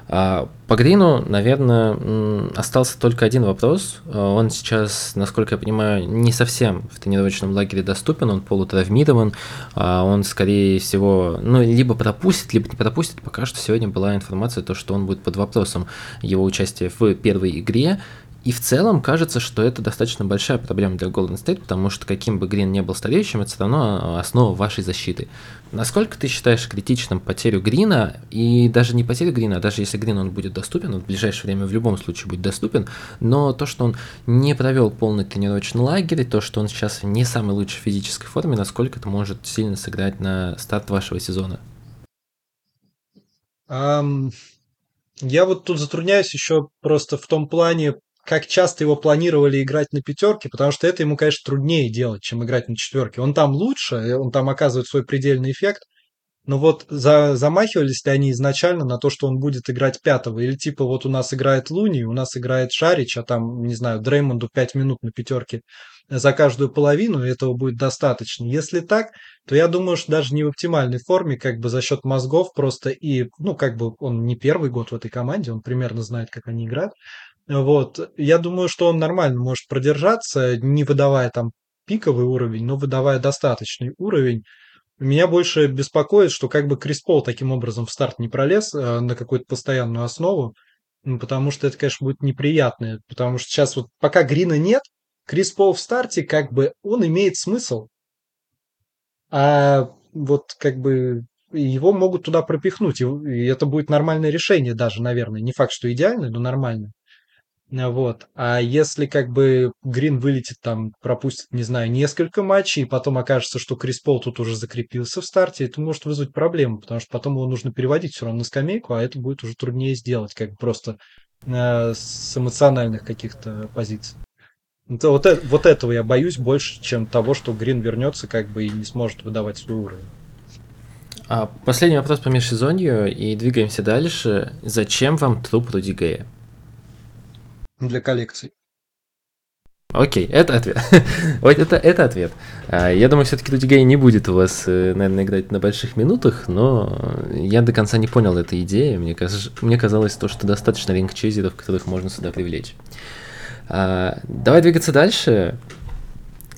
А по Грину, наверное, остался только один вопрос. Он сейчас, насколько я понимаю, не совсем в тренировочном лагере доступен, он полутравмирован, а он, скорее всего, ну, либо пропустит, либо не пропустит. Пока что сегодня была информация, то, что он будет под вопросом его участия в первой игре. И в целом кажется, что это достаточно большая проблема для Golden State, потому что каким бы Грин не был стареющим, это все равно основа вашей защиты. Насколько ты считаешь критичным потерю Грина, и даже не потерю Грина, а даже если Грин он будет доступен, он в ближайшее время в любом случае будет доступен, но то, что он не провел полный тренировочный лагерь, то, что он сейчас в не самой лучшей физической форме, насколько это может сильно сыграть на старт вашего сезона? Um, я вот тут затрудняюсь еще просто в том плане, как часто его планировали играть на пятерке, потому что это ему, конечно, труднее делать, чем играть на четверке. Он там лучше, он там оказывает свой предельный эффект, но вот за, замахивались ли они изначально на то, что он будет играть пятого? Или типа вот у нас играет Луни, у нас играет Шарич, а там, не знаю, Дреймонду 5 минут на пятерке за каждую половину, и этого будет достаточно. Если так, то я думаю, что даже не в оптимальной форме, как бы за счет мозгов просто и, ну, как бы он не первый год в этой команде, он примерно знает, как они играют, вот. Я думаю, что он нормально может продержаться, не выдавая там пиковый уровень, но выдавая достаточный уровень. Меня больше беспокоит, что как бы Крис Пол таким образом в старт не пролез э, на какую-то постоянную основу, потому что это, конечно, будет неприятно, потому что сейчас вот пока Грина нет, Крис Пол в старте, как бы он имеет смысл, а вот как бы его могут туда пропихнуть, и это будет нормальное решение даже, наверное. Не факт, что идеальное, но нормальное. А, вот. А если как бы Грин вылетит там, пропустит, не знаю, несколько матчей, и потом окажется, что Крис Пол тут уже закрепился в старте, это может вызвать проблему, потому что потом его нужно переводить все равно на скамейку, а это будет уже труднее сделать, как просто э, с эмоциональных каких-то позиций. Это, вот, это, вот этого я боюсь больше, чем того, что Грин вернется как бы и не сможет выдавать свой уровень. А последний вопрос по межсезонью, и двигаемся дальше. Зачем вам труп Руди? Для коллекций. Окей, это ответ. (laughs) вот это, это ответ. А, я думаю, все-таки Руди Гей не будет у вас, э, наверное, играть на больших минутах, но я до конца не понял этой идеи. Мне, каз... Мне казалось то, что достаточно ринг-чейзеров, которых можно сюда привлечь. А, давай двигаться дальше.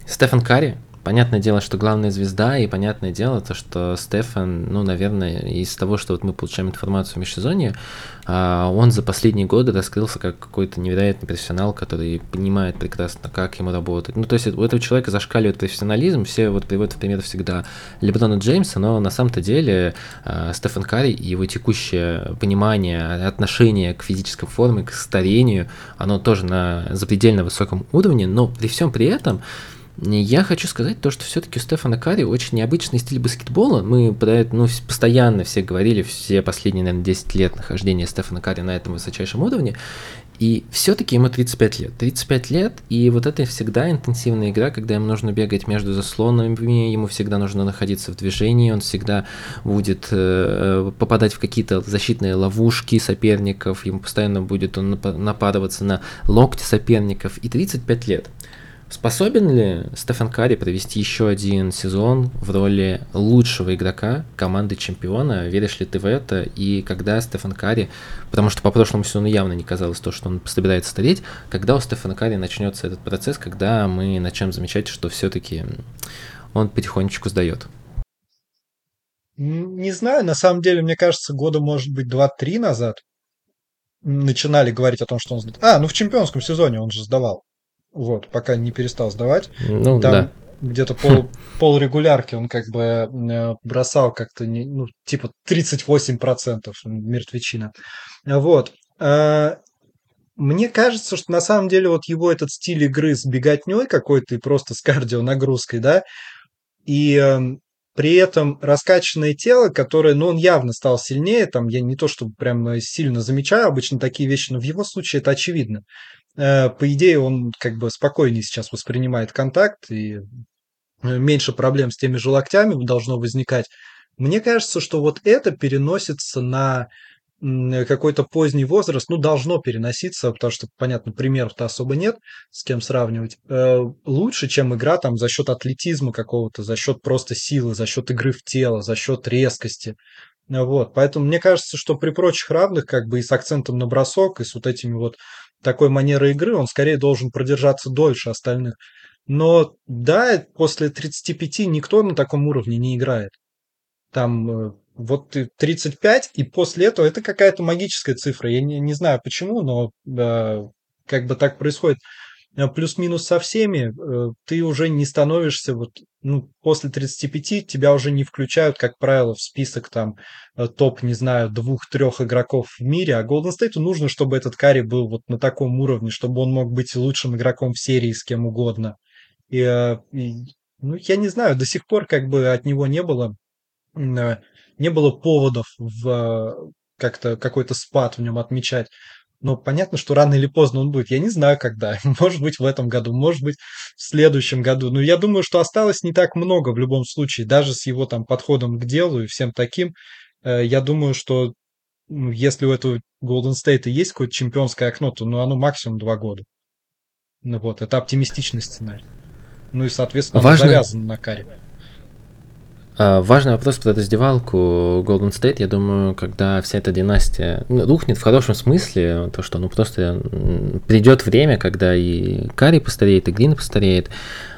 Стефан Карри Понятное дело, что главная звезда, и понятное дело, то, что Стефан, ну, наверное, из того, что вот мы получаем информацию в межсезонье, а, он за последние годы раскрылся как какой-то невероятный профессионал, который понимает прекрасно, как ему работать. Ну, то есть у этого человека зашкаливает профессионализм, все вот приводят в пример всегда Леброна Джеймса, но на самом-то деле а, Стефан Карри и его текущее понимание, отношение к физической форме, к старению, оно тоже на запредельно высоком уровне, но при всем при этом я хочу сказать то, что все-таки у Стефана Карри очень необычный стиль баскетбола. Мы ну, постоянно все говорили, все последние, наверное, 10 лет нахождения Стефана Карри на этом высочайшем уровне. И все-таки ему 35 лет. 35 лет, и вот это всегда интенсивная игра, когда ему нужно бегать между заслонами, ему всегда нужно находиться в движении, он всегда будет э, попадать в какие-то защитные ловушки соперников, ему постоянно будет он нападываться на локти соперников. И 35 лет. Способен ли Стефан Карри провести еще один сезон в роли лучшего игрока команды чемпиона? Веришь ли ты в это? И когда Стефан Карри, потому что по прошлому сезону явно не казалось то, что он собирается стареть, когда у Стефана Карри начнется этот процесс, когда мы начнем замечать, что все-таки он потихонечку сдает? Не знаю, на самом деле, мне кажется, года, может быть, 2-3 назад начинали говорить о том, что он. А, ну в чемпионском сезоне он же сдавал. Вот, пока не перестал сдавать. Ну, Там да. где-то пол, (laughs) пол регулярки он как бы э, бросал как-то, не, ну, типа 38% мертвечина. Вот. А, мне кажется, что на самом деле вот его этот стиль игры с беготней какой-то и просто с кардионагрузкой, да, и эм, при этом раскачанное тело, которое, ну, он явно стал сильнее, там, я не то чтобы прям сильно замечаю обычно такие вещи, но в его случае это очевидно. Э, по идее, он как бы спокойнее сейчас воспринимает контакт, и меньше проблем с теми же локтями должно возникать. Мне кажется, что вот это переносится на какой-то поздний возраст, ну, должно переноситься, потому что, понятно, примеров-то особо нет, с кем сравнивать. Э, лучше, чем игра там за счет атлетизма какого-то, за счет просто силы, за счет игры в тело, за счет резкости. Вот, поэтому мне кажется, что при прочих равных, как бы и с акцентом на бросок, и с вот этими вот такой манерой игры, он скорее должен продержаться дольше остальных. Но да, после 35 никто на таком уровне не играет. Там э, вот ты 35, и после этого это какая-то магическая цифра. Я не, не знаю почему, но э, как бы так происходит. Э, плюс-минус со всеми, э, ты уже не становишься, вот, ну, после 35 тебя уже не включают, как правило, в список там э, топ, не знаю, двух-трех игроков в мире, а Golden State нужно, чтобы этот Карри был вот на таком уровне, чтобы он мог быть лучшим игроком в серии с кем угодно. И, и ну, я не знаю, до сих пор как бы от него не было не было поводов в как-то какой-то спад в нем отмечать. Но понятно, что рано или поздно он будет. Я не знаю, когда. (laughs) Может быть, в этом году, может быть, в следующем году. Но я думаю, что осталось не так много в любом случае. Даже с его там подходом к делу и всем таким. Э, я думаю, что ну, если у этого Golden State есть какое-то чемпионское окно, то ну, оно максимум два года. Ну вот, это оптимистичный сценарий. Ну и, соответственно, Важно... завязано на каре. А, важный вопрос про раздевалку Golden State, я думаю, когда вся эта династия ну, рухнет в хорошем смысле, то, что ну просто придет время, когда и Карри постареет, и Грин постареет,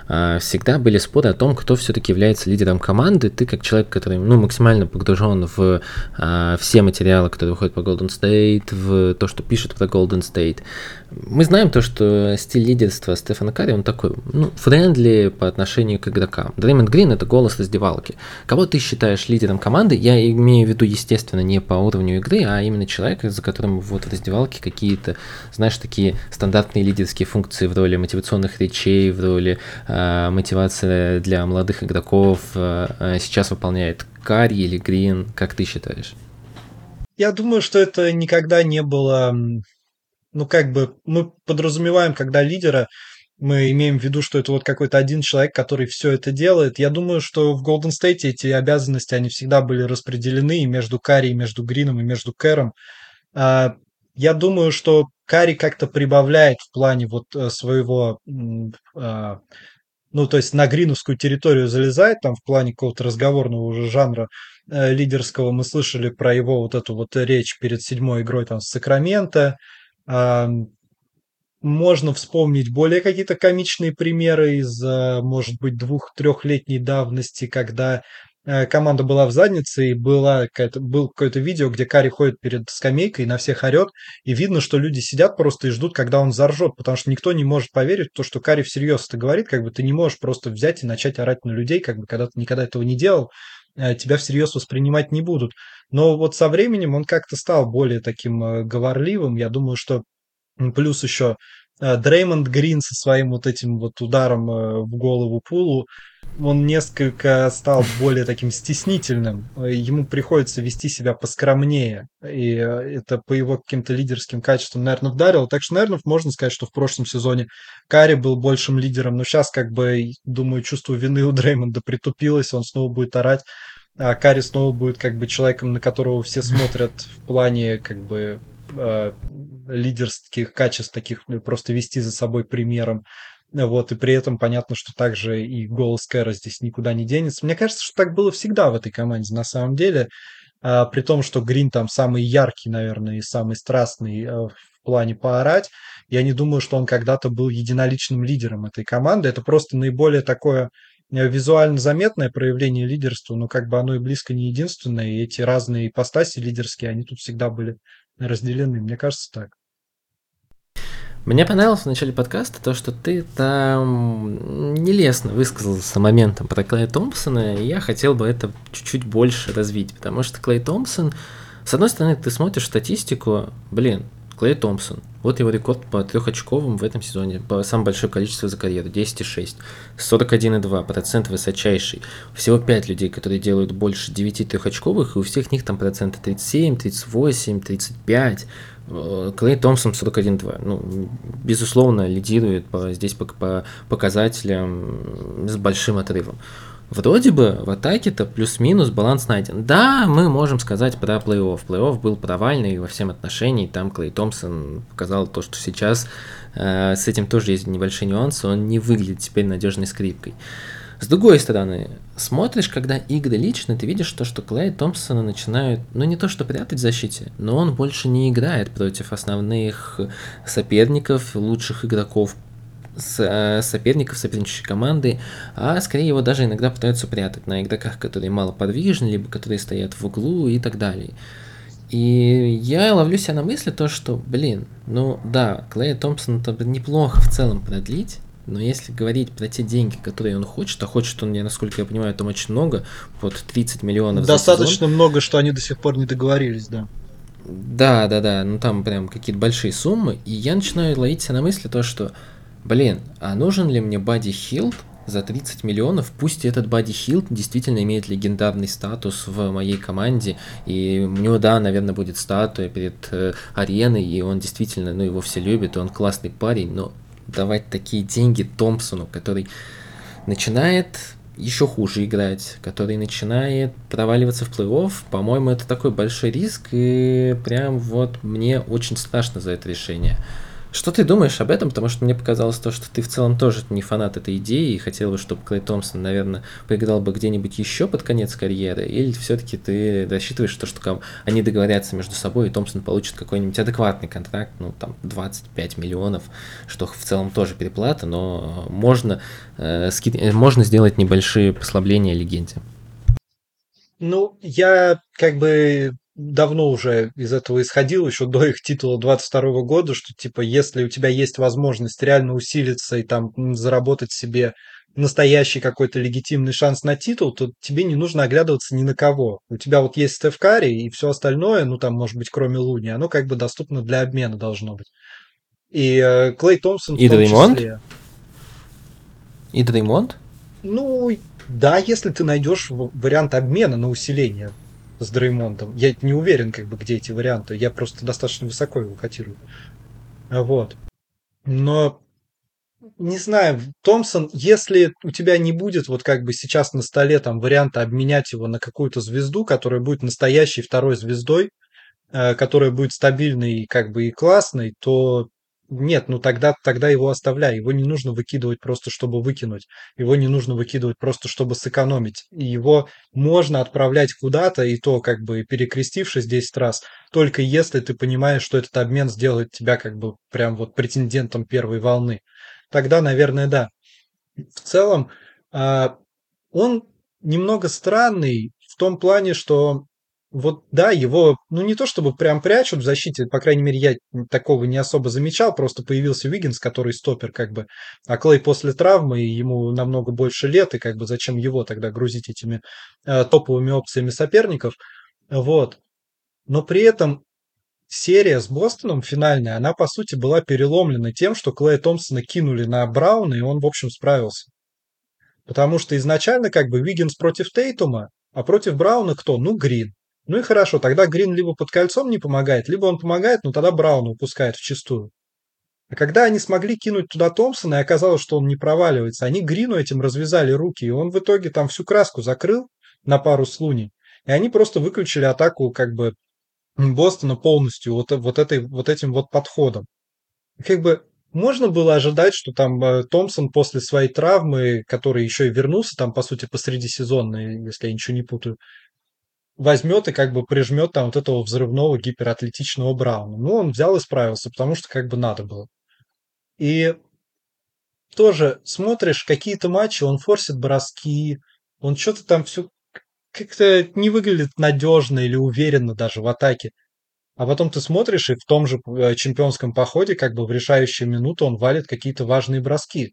всегда были споры о том, кто все-таки является лидером команды. Ты как человек, который ну, максимально погружен в а, все материалы, которые выходят по Golden State, в то, что пишут про Golden State. Мы знаем то, что стиль лидерства Стефана Карри, он такой, ну, friendly по отношению к игрокам. Дреймонд Грин – это голос раздевалки. Кого ты считаешь лидером команды? Я имею в виду, естественно, не по уровню игры, а именно человека, за которым вот в раздевалке какие-то, знаешь, такие стандартные лидерские функции в роли мотивационных речей, в роли э, мотивации для молодых игроков э, сейчас выполняет Карри или Грин, как ты считаешь? Я думаю, что это никогда не было ну, как бы мы подразумеваем, когда лидера, мы имеем в виду, что это вот какой-то один человек, который все это делает. Я думаю, что в Golden State эти обязанности, они всегда были распределены и между Карри, и между Грином, и между Кэром. А, я думаю, что Карри как-то прибавляет в плане вот э, своего, а, ну, то есть на гриновскую территорию залезает, там в плане какого-то разговорного уже жанра э, лидерского. Мы слышали про его вот эту вот речь перед седьмой игрой там с Сакраменто, можно вспомнить более какие-то комичные примеры из, э, может быть, двух-трехлетней давности, когда э, команда была в заднице, и была какая-то, был какое-то видео, где Карри ходит перед скамейкой и на всех орет, и видно, что люди сидят просто и ждут, когда он заржет, потому что никто не может поверить в то, что Карри всерьез это говорит, как бы ты не можешь просто взять и начать орать на людей, как бы когда ты никогда этого не делал, э, тебя всерьез воспринимать не будут. Но вот со временем он как-то стал более таким э, говорливым. Я думаю, что плюс еще э, Дреймонд Грин со своим вот этим вот ударом э, в голову Пулу, он несколько стал более таким стеснительным. Ему приходится вести себя поскромнее. И это по его каким-то лидерским качествам, наверное, вдарило. Так что, наверное, можно сказать, что в прошлом сезоне Карри был большим лидером. Но сейчас, как бы, думаю, чувство вины у Дреймонда притупилось, он снова будет орать а Кари снова будет как бы человеком, на которого все смотрят в плане как бы э, лидерских качеств таких, ну, просто вести за собой примером. Вот, и при этом понятно, что также и голос Кэра здесь никуда не денется. Мне кажется, что так было всегда в этой команде на самом деле. А, при том, что Грин там самый яркий, наверное, и самый страстный э, в плане поорать. Я не думаю, что он когда-то был единоличным лидером этой команды. Это просто наиболее такое Э, визуально заметное проявление лидерства, но как бы оно и близко не единственное, и эти разные ипостаси лидерские, они тут всегда были разделены, мне кажется так. Мне понравилось в начале подкаста то, что ты там нелестно высказался моментом про Клея Томпсона, и я хотел бы это чуть-чуть больше развить, потому что Клей Томпсон, с одной стороны, ты смотришь статистику, блин, Клей Томпсон, Вот его рекорд по трехочковым в этом сезоне, по самое большое количество за карьеру, 10,6. 41,2, процент высочайший. Всего 5 людей, которые делают больше 9 трехочковых, и у всех них там проценты 37, 38, 35. Клей Томпсон 41-2. Ну, безусловно, лидирует по, здесь по, по показателям с большим отрывом. Вроде бы в атаке-то плюс-минус баланс найден. Да, мы можем сказать про плей-офф. Плей-офф был провальный во всем отношении. Там Клей Томпсон показал то, что сейчас э, с этим тоже есть небольшие нюансы. Он не выглядит теперь надежной скрипкой. С другой стороны, смотришь, когда игры лично, ты видишь то, что Клей Томпсона начинают, ну не то что прятать в защите, но он больше не играет против основных соперников, лучших игроков с, э, соперников, соперничающей команды, а скорее его даже иногда пытаются прятать на игроках, которые мало подвижны, либо которые стоят в углу и так далее. И я ловлю себя на мысли то, что, блин, ну да, Клея Томпсона то неплохо в целом продлить, но если говорить про те деньги, которые он хочет, а хочет он, я насколько я понимаю, там очень много, под 30 миллионов Достаточно много, что они до сих пор не договорились, да. Да, да, да, ну там прям какие-то большие суммы, и я начинаю ловить себя на мысли то, что блин, а нужен ли мне Бади Хилд за 30 миллионов, пусть этот Бади Хилд действительно имеет легендарный статус в моей команде, и у него, да, наверное, будет статуя перед э, ареной, и он действительно, ну, его все любят, и он классный парень, но давать такие деньги Томпсону, который начинает еще хуже играть, который начинает проваливаться в плей-офф, по-моему, это такой большой риск, и прям вот мне очень страшно за это решение. Что ты думаешь об этом? Потому что мне показалось то, что ты в целом тоже не фанат этой идеи и хотел бы, чтобы Клей Томпсон, наверное, поиграл бы где-нибудь еще под конец карьеры, или все-таки ты рассчитываешь то, что они договорятся между собой, и Томпсон получит какой-нибудь адекватный контракт, ну, там, 25 миллионов, что в целом тоже переплата, но можно, э, ски... можно сделать небольшие послабления легенде. Ну, я как бы давно уже из этого исходил, еще до их титула 22 года, что типа если у тебя есть возможность реально усилиться и там заработать себе настоящий какой-то легитимный шанс на титул, то тебе не нужно оглядываться ни на кого. У тебя вот есть Стеф Карри и все остальное, ну там, может быть, кроме Луни, оно как бы доступно для обмена должно быть. И э, Клей Томпсон и в том Дреймонд? числе. И Дреймонд? Ну, да, если ты найдешь вариант обмена на усиление с Дреймондом. Я не уверен, как бы, где эти варианты. Я просто достаточно высоко его котирую. Вот. Но не знаю, Томпсон, если у тебя не будет вот как бы сейчас на столе там варианта обменять его на какую-то звезду, которая будет настоящей второй звездой, э, которая будет стабильной как бы и классной, то нет, ну тогда, тогда его оставляй. Его не нужно выкидывать просто, чтобы выкинуть. Его не нужно выкидывать просто, чтобы сэкономить. Его можно отправлять куда-то, и то как бы перекрестившись 10 раз, только если ты понимаешь, что этот обмен сделает тебя как бы прям вот претендентом первой волны. Тогда, наверное, да. В целом, а, он немного странный в том плане, что вот да, его, ну не то чтобы прям прячут в защите, по крайней мере, я такого не особо замечал, просто появился Виггинс, который стопер как бы, а Клей после травмы, ему намного больше лет, и как бы зачем его тогда грузить этими э, топовыми опциями соперников, вот. Но при этом серия с Бостоном финальная, она по сути была переломлена тем, что Клея Томпсона кинули на Брауна, и он, в общем, справился. Потому что изначально как бы Виггинс против Тейтума, а против Брауна кто? Ну, Грин. Ну и хорошо, тогда Грин либо под кольцом не помогает, либо он помогает, но тогда Брауна упускает в чистую. А когда они смогли кинуть туда Томпсона, и оказалось, что он не проваливается, они Грину этим развязали руки, и он в итоге там всю краску закрыл на пару с Луни, и они просто выключили атаку как бы Бостона полностью вот, вот, этой, вот этим вот подходом. Как бы можно было ожидать, что там э, Томпсон после своей травмы, который еще и вернулся там, по сути, посреди сезона, если я ничего не путаю, возьмет и как бы прижмет там вот этого взрывного гиператлетичного Брауна. Ну, он взял и справился, потому что как бы надо было. И тоже смотришь какие-то матчи, он форсит броски, он что-то там все как-то не выглядит надежно или уверенно даже в атаке. А потом ты смотришь, и в том же э, чемпионском походе, как бы в решающую минуту, он валит какие-то важные броски.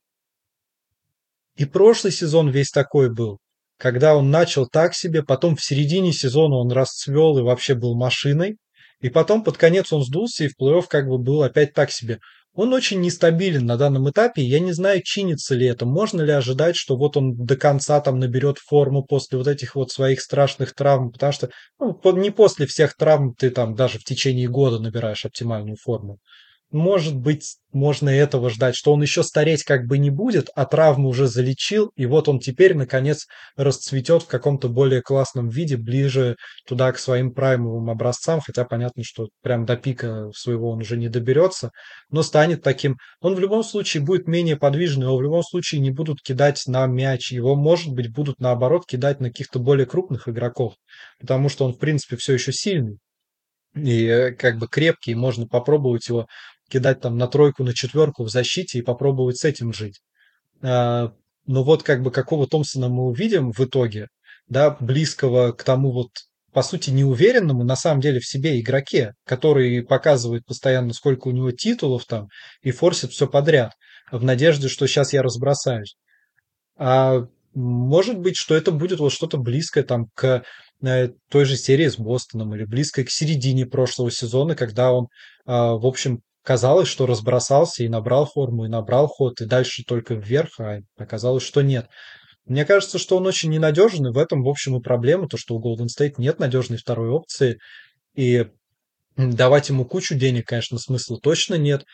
И прошлый сезон весь такой был когда он начал так себе, потом в середине сезона он расцвел и вообще был машиной, И потом под конец он сдулся, и в плей-офф как бы был опять так себе. Он очень нестабилен на данном этапе. Я не знаю, чинится ли это. Можно ли ожидать, что вот он до конца там наберет форму после вот этих вот своих страшных травм? Потому что ну, не после всех травм ты там даже в течение года набираешь оптимальную форму может быть, можно этого ждать, что он еще стареть как бы не будет, а травму уже залечил, и вот он теперь, наконец, расцветет в каком-то более классном виде, ближе туда к своим праймовым образцам, хотя понятно, что прям до пика своего он уже не доберется, но станет таким. Он в любом случае будет менее подвижный, его в любом случае не будут кидать на мяч, его, может быть, будут наоборот кидать на каких-то более крупных игроков, потому что он, в принципе, все еще сильный и э, как бы крепкий, можно попробовать его кидать там на тройку, на четверку в защите и попробовать с этим жить. А, но вот как бы какого Томпсона мы увидим в итоге, да, близкого к тому вот по сути, неуверенному на самом деле в себе игроке, который показывает постоянно, сколько у него титулов там, и форсит все подряд, в надежде, что сейчас я разбросаюсь. А может быть, что это будет вот что-то близкое там к э, той же серии с Бостоном или близкое к середине прошлого сезона, когда он, а, в общем, казалось, что разбросался и набрал форму, и набрал ход, и дальше только вверх, а оказалось, что нет. Мне кажется, что он очень ненадежен, и в этом, в общем, и проблема, то, что у Golden State нет надежной второй опции, и давать ему кучу денег, конечно, смысла точно нет.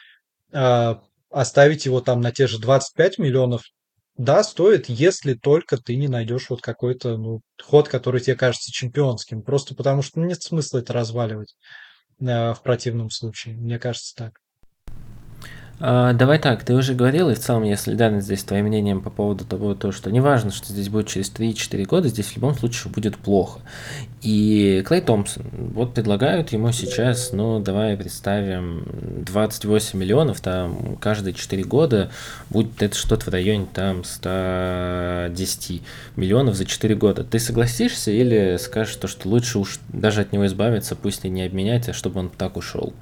А оставить его там на те же 25 миллионов, да, стоит, если только ты не найдешь вот какой-то ну, ход, который тебе кажется чемпионским. Просто потому что нет смысла это разваливать в противном случае. Мне кажется так. А, давай так, ты уже говорил, и в целом я солидарен здесь с твоим мнением по поводу того, то, что не важно, что здесь будет через 3-4 года, здесь в любом случае будет плохо. И Клей Томпсон, вот предлагают ему сейчас, ну, давай представим, 28 миллионов, там, каждые 4 года будет это что-то в районе, там, 110 миллионов за 4 года. Ты согласишься или скажешь то, что лучше уж даже от него избавиться, пусть и не обменять, а чтобы он так ушел?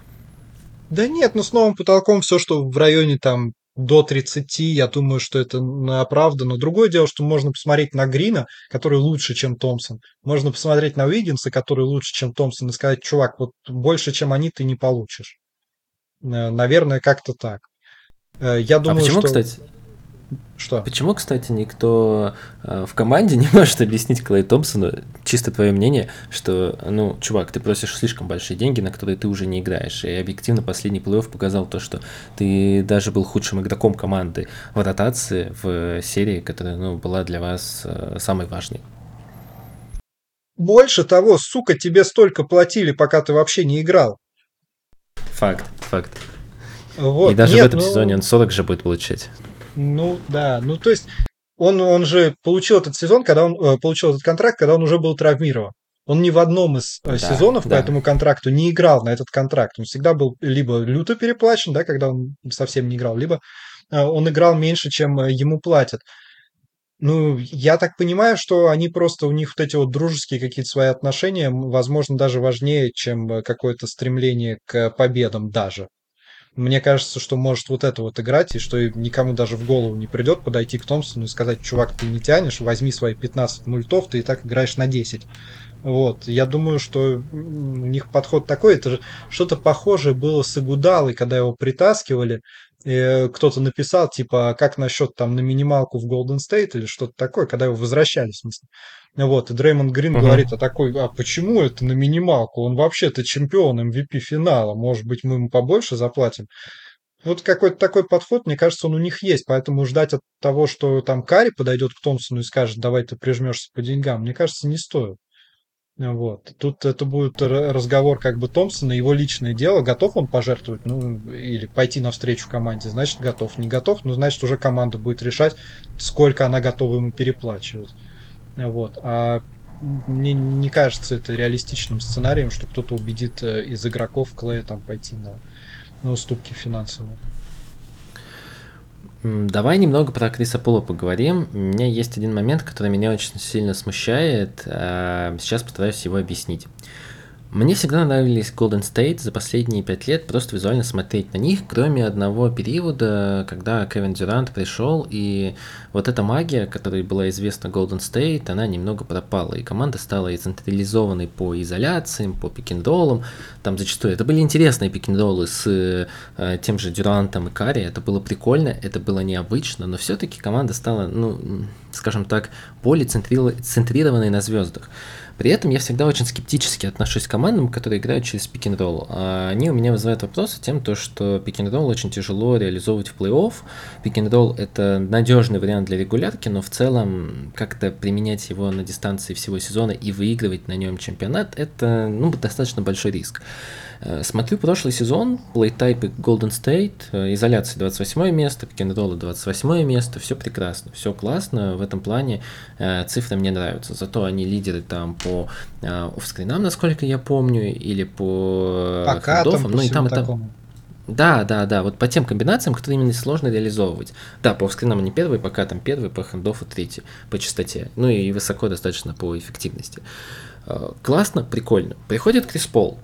Да нет, ну с новым потолком все, что в районе там до 30, я думаю, что это оправдано. Другое дело, что можно посмотреть на Грина, который лучше, чем Томпсон. Можно посмотреть на Уиггинса, который лучше, чем Томпсон, и сказать, чувак, вот больше, чем они, ты не получишь. Э, наверное, как-то так. Э, я а думаю, а почему, что... кстати, что? Почему, кстати, никто э, в команде (laughs) не может объяснить Клей Томпсону, чисто твое мнение, что, ну, чувак, ты просишь слишком большие деньги, на которые ты уже не играешь. И объективно последний плей-офф показал то, что ты даже был худшим игроком команды в ротации в серии, которая, ну, была для вас э, самой важной. Больше того, сука, тебе столько платили, пока ты вообще не играл. Факт, факт. Вот. И даже Нет, в этом ну... сезоне он 40 же будет получать. Ну, да. Ну, то есть, он, он же получил этот сезон, когда он э, получил этот контракт, когда он уже был травмирован. Он ни в одном из э, да, сезонов да. по этому контракту не играл на этот контракт. Он всегда был либо люто переплачен, да, когда он совсем не играл, либо э, он играл меньше, чем ему платят. Ну, я так понимаю, что они просто, у них вот эти вот дружеские какие-то свои отношения, возможно, даже важнее, чем какое-то стремление к победам даже. Мне кажется, что может вот это вот играть, и что никому даже в голову не придет подойти к Томпсону и сказать, чувак, ты не тянешь, возьми свои 15 мультов, ты и так играешь на 10. Вот, я думаю, что у них подход такой, это же что-то похожее было с Игудалой, когда его притаскивали, кто-то написал, типа, как насчет там на минималку в Golden State или что-то такое, когда его возвращали, в смысле. Вот, и Дреймонд Грин uh-huh. говорит, а такой, а почему это на минималку? Он вообще-то чемпион MVP финала, может быть, мы ему побольше заплатим? Вот какой-то такой подход, мне кажется, он у них есть, поэтому ждать от того, что там Карри подойдет к Томпсону и скажет, давай ты прижмешься по деньгам, мне кажется, не стоит. Вот. Тут это будет разговор как бы Томпсона, его личное дело. Готов он пожертвовать, ну, или пойти навстречу команде, значит, готов. Не готов, ну, значит, уже команда будет решать, сколько она готова ему переплачивать. Вот. А мне не кажется это реалистичным сценарием, что кто-то убедит э, из игроков Клея там пойти на, на уступки финансовые. Давай немного про Криса Пула поговорим. У меня есть один момент, который меня очень сильно смущает. А, сейчас постараюсь его объяснить. Мне всегда нравились Golden State за последние пять лет, просто визуально смотреть на них, кроме одного периода, когда Кевин Дюрант пришел, и вот эта магия, которая была известна Golden State, она немного пропала, и команда стала централизованной по изоляциям, по пикиндолам, там зачастую это были интересные пикиндолы с э, тем же Дюрантом и Карри, это было прикольно, это было необычно, но все-таки команда стала, ну, скажем так, более центрированной на звездах. При этом я всегда очень скептически отношусь к командам, которые играют через пик н а Они у меня вызывают вопросы тем, то, что пик н очень тяжело реализовывать в плей-офф. Пик н это надежный вариант для регулярки, но в целом как-то применять его на дистанции всего сезона и выигрывать на нем чемпионат, это ну, достаточно большой риск. Э, смотрю прошлый сезон, плейтайпы Golden State, э, изоляция 28 место, Кендола 28 место, все прекрасно, все классно, в этом плане э, цифры мне нравятся, зато они лидеры там по офскринам, насколько я помню, или по Пока хендофам, ну и там это... Да, да, да, вот по тем комбинациям, которые именно сложно реализовывать. Да, по офскринам они первые, пока там первый, по хендофу третий по частоте. Ну и высоко достаточно по эффективности. Классно, прикольно. Приходит Крис Пол,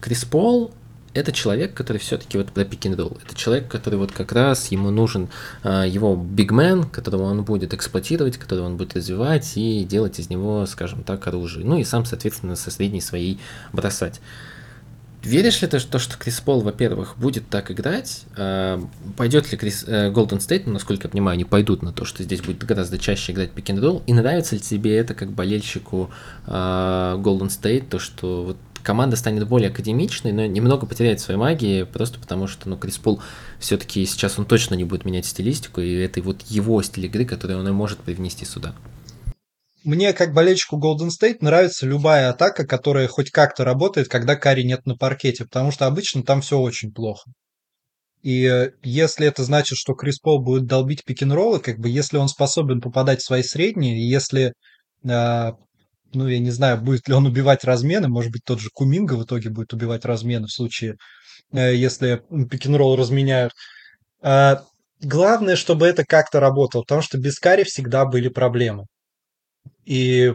Крис Пол это человек, который все-таки вот про пикинг Это человек, который вот как раз ему нужен э, его бигмен, которого он будет эксплуатировать, которого он будет развивать и делать из него, скажем так, оружие. Ну и сам, соответственно, со средней своей бросать. Веришь ли ты, что, что Крис Пол, во-первых, будет так играть? Э, пойдет ли Крис, э, Golden State, ну, насколько я понимаю, они пойдут на то, что здесь будет гораздо чаще играть пик И нравится ли тебе это как болельщику э, Golden State, то, что вот команда станет более академичной, но немного потеряет своей магии, просто потому что, ну, Крис Пол все-таки сейчас он точно не будет менять стилистику, и это вот его стиль игры, который он и может привнести сюда. Мне, как болельщику Golden State, нравится любая атака, которая хоть как-то работает, когда Кари нет на паркете, потому что обычно там все очень плохо. И э, если это значит, что Крис Пол будет долбить пик-н-роллы, как бы если он способен попадать в свои средние, если э, ну, я не знаю, будет ли он убивать размены, может быть, тот же Куминга в итоге будет убивать размены в случае, э, если пик-н-ролл разменяют. А, главное, чтобы это как-то работало, потому что без Кари всегда были проблемы. И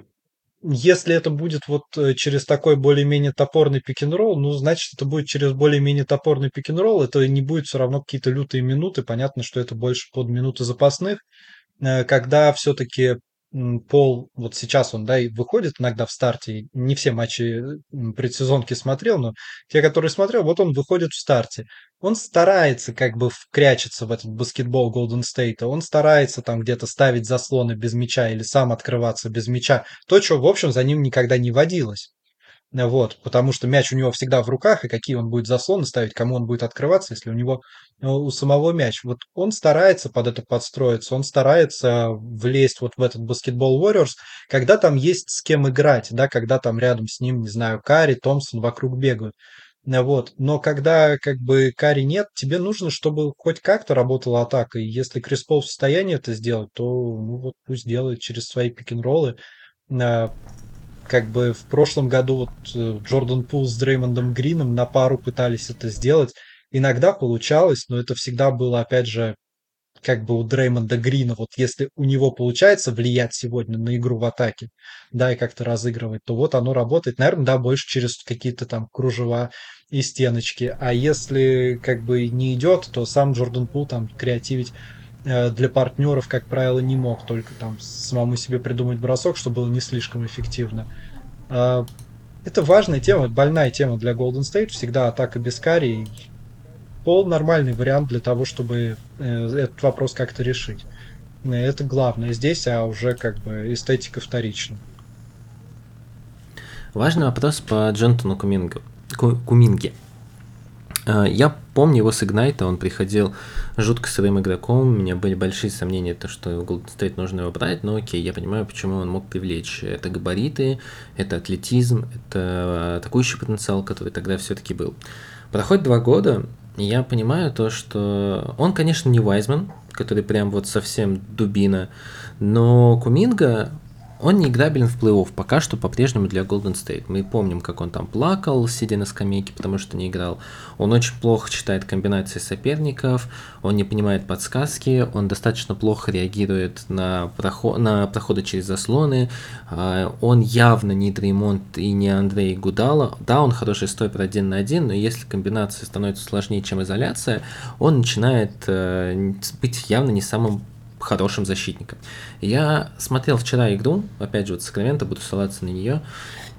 если это будет вот э, через такой более-менее топорный пик-н-ролл, ну, значит, это будет через более-менее топорный пик-н-ролл, это не будет все равно какие-то лютые минуты, понятно, что это больше под минуты запасных, э, когда все-таки Пол, вот сейчас он, да, и выходит иногда в старте, не все матчи предсезонки смотрел, но те, которые смотрел, вот он выходит в старте. Он старается как бы вкрячиться в этот баскетбол Golden State, он старается там где-то ставить заслоны без мяча или сам открываться без мяча. То, что, в общем, за ним никогда не водилось. Вот, потому что мяч у него всегда в руках, и какие он будет заслоны ставить, кому он будет открываться, если у него э, у самого мяч. Вот он старается под это подстроиться, он старается влезть вот в этот баскетбол Warriors, когда там есть с кем играть, да, когда там рядом с ним, не знаю, Карри, Томпсон вокруг бегают. Э, вот. Но когда как бы Кари нет, тебе нужно, чтобы хоть как-то работала атака. И если Крис Пол в состоянии это сделать, то ну, вот пусть делает через свои пик-н-роллы. Как бы в прошлом году вот э, Джордан Пул с Дреймондом Грином на пару пытались это сделать. Иногда получалось, но это всегда было, опять же, как бы у Дреймонда Грина, вот если у него получается влиять сегодня на игру в атаке, да, и как-то разыгрывать, то вот оно работает, наверное, да, больше через какие-то там кружева и стеночки. А если как бы не идет, то сам Джордан Пул там креативить для партнеров, как правило, не мог только там самому себе придумать бросок, что было не слишком эффективно. А, это важная тема, больная тема для Golden State. Всегда атака без кари. Пол нормальный вариант для того, чтобы э, этот вопрос как-то решить. Э, это главное здесь, а уже как бы эстетика вторична. Важный вопрос по Джонатану Кумингу. Куминге. А, я помню его с Игнайта, он приходил жутко сырым игроком, у меня были большие сомнения, то, что State нужно его брать, но окей, я понимаю, почему он мог привлечь. Это габариты, это атлетизм, это атакующий потенциал, который тогда все-таки был. Проходит два года, и я понимаю то, что он, конечно, не Вайзман, который прям вот совсем дубина, но Куминга он не играбелен в плей-офф, пока что по-прежнему для Golden State. Мы помним, как он там плакал, сидя на скамейке, потому что не играл. Он очень плохо читает комбинации соперников, он не понимает подсказки, он достаточно плохо реагирует на, проход, на проходы через заслоны, а, он явно не Дреймонд и не Андрей Гудала. Да, он хороший стойпер один на один, но если комбинация становится сложнее, чем изоляция, он начинает э, быть явно не самым хорошим защитником. Я смотрел вчера игру, опять же, вот Сакраменто, буду ссылаться на нее.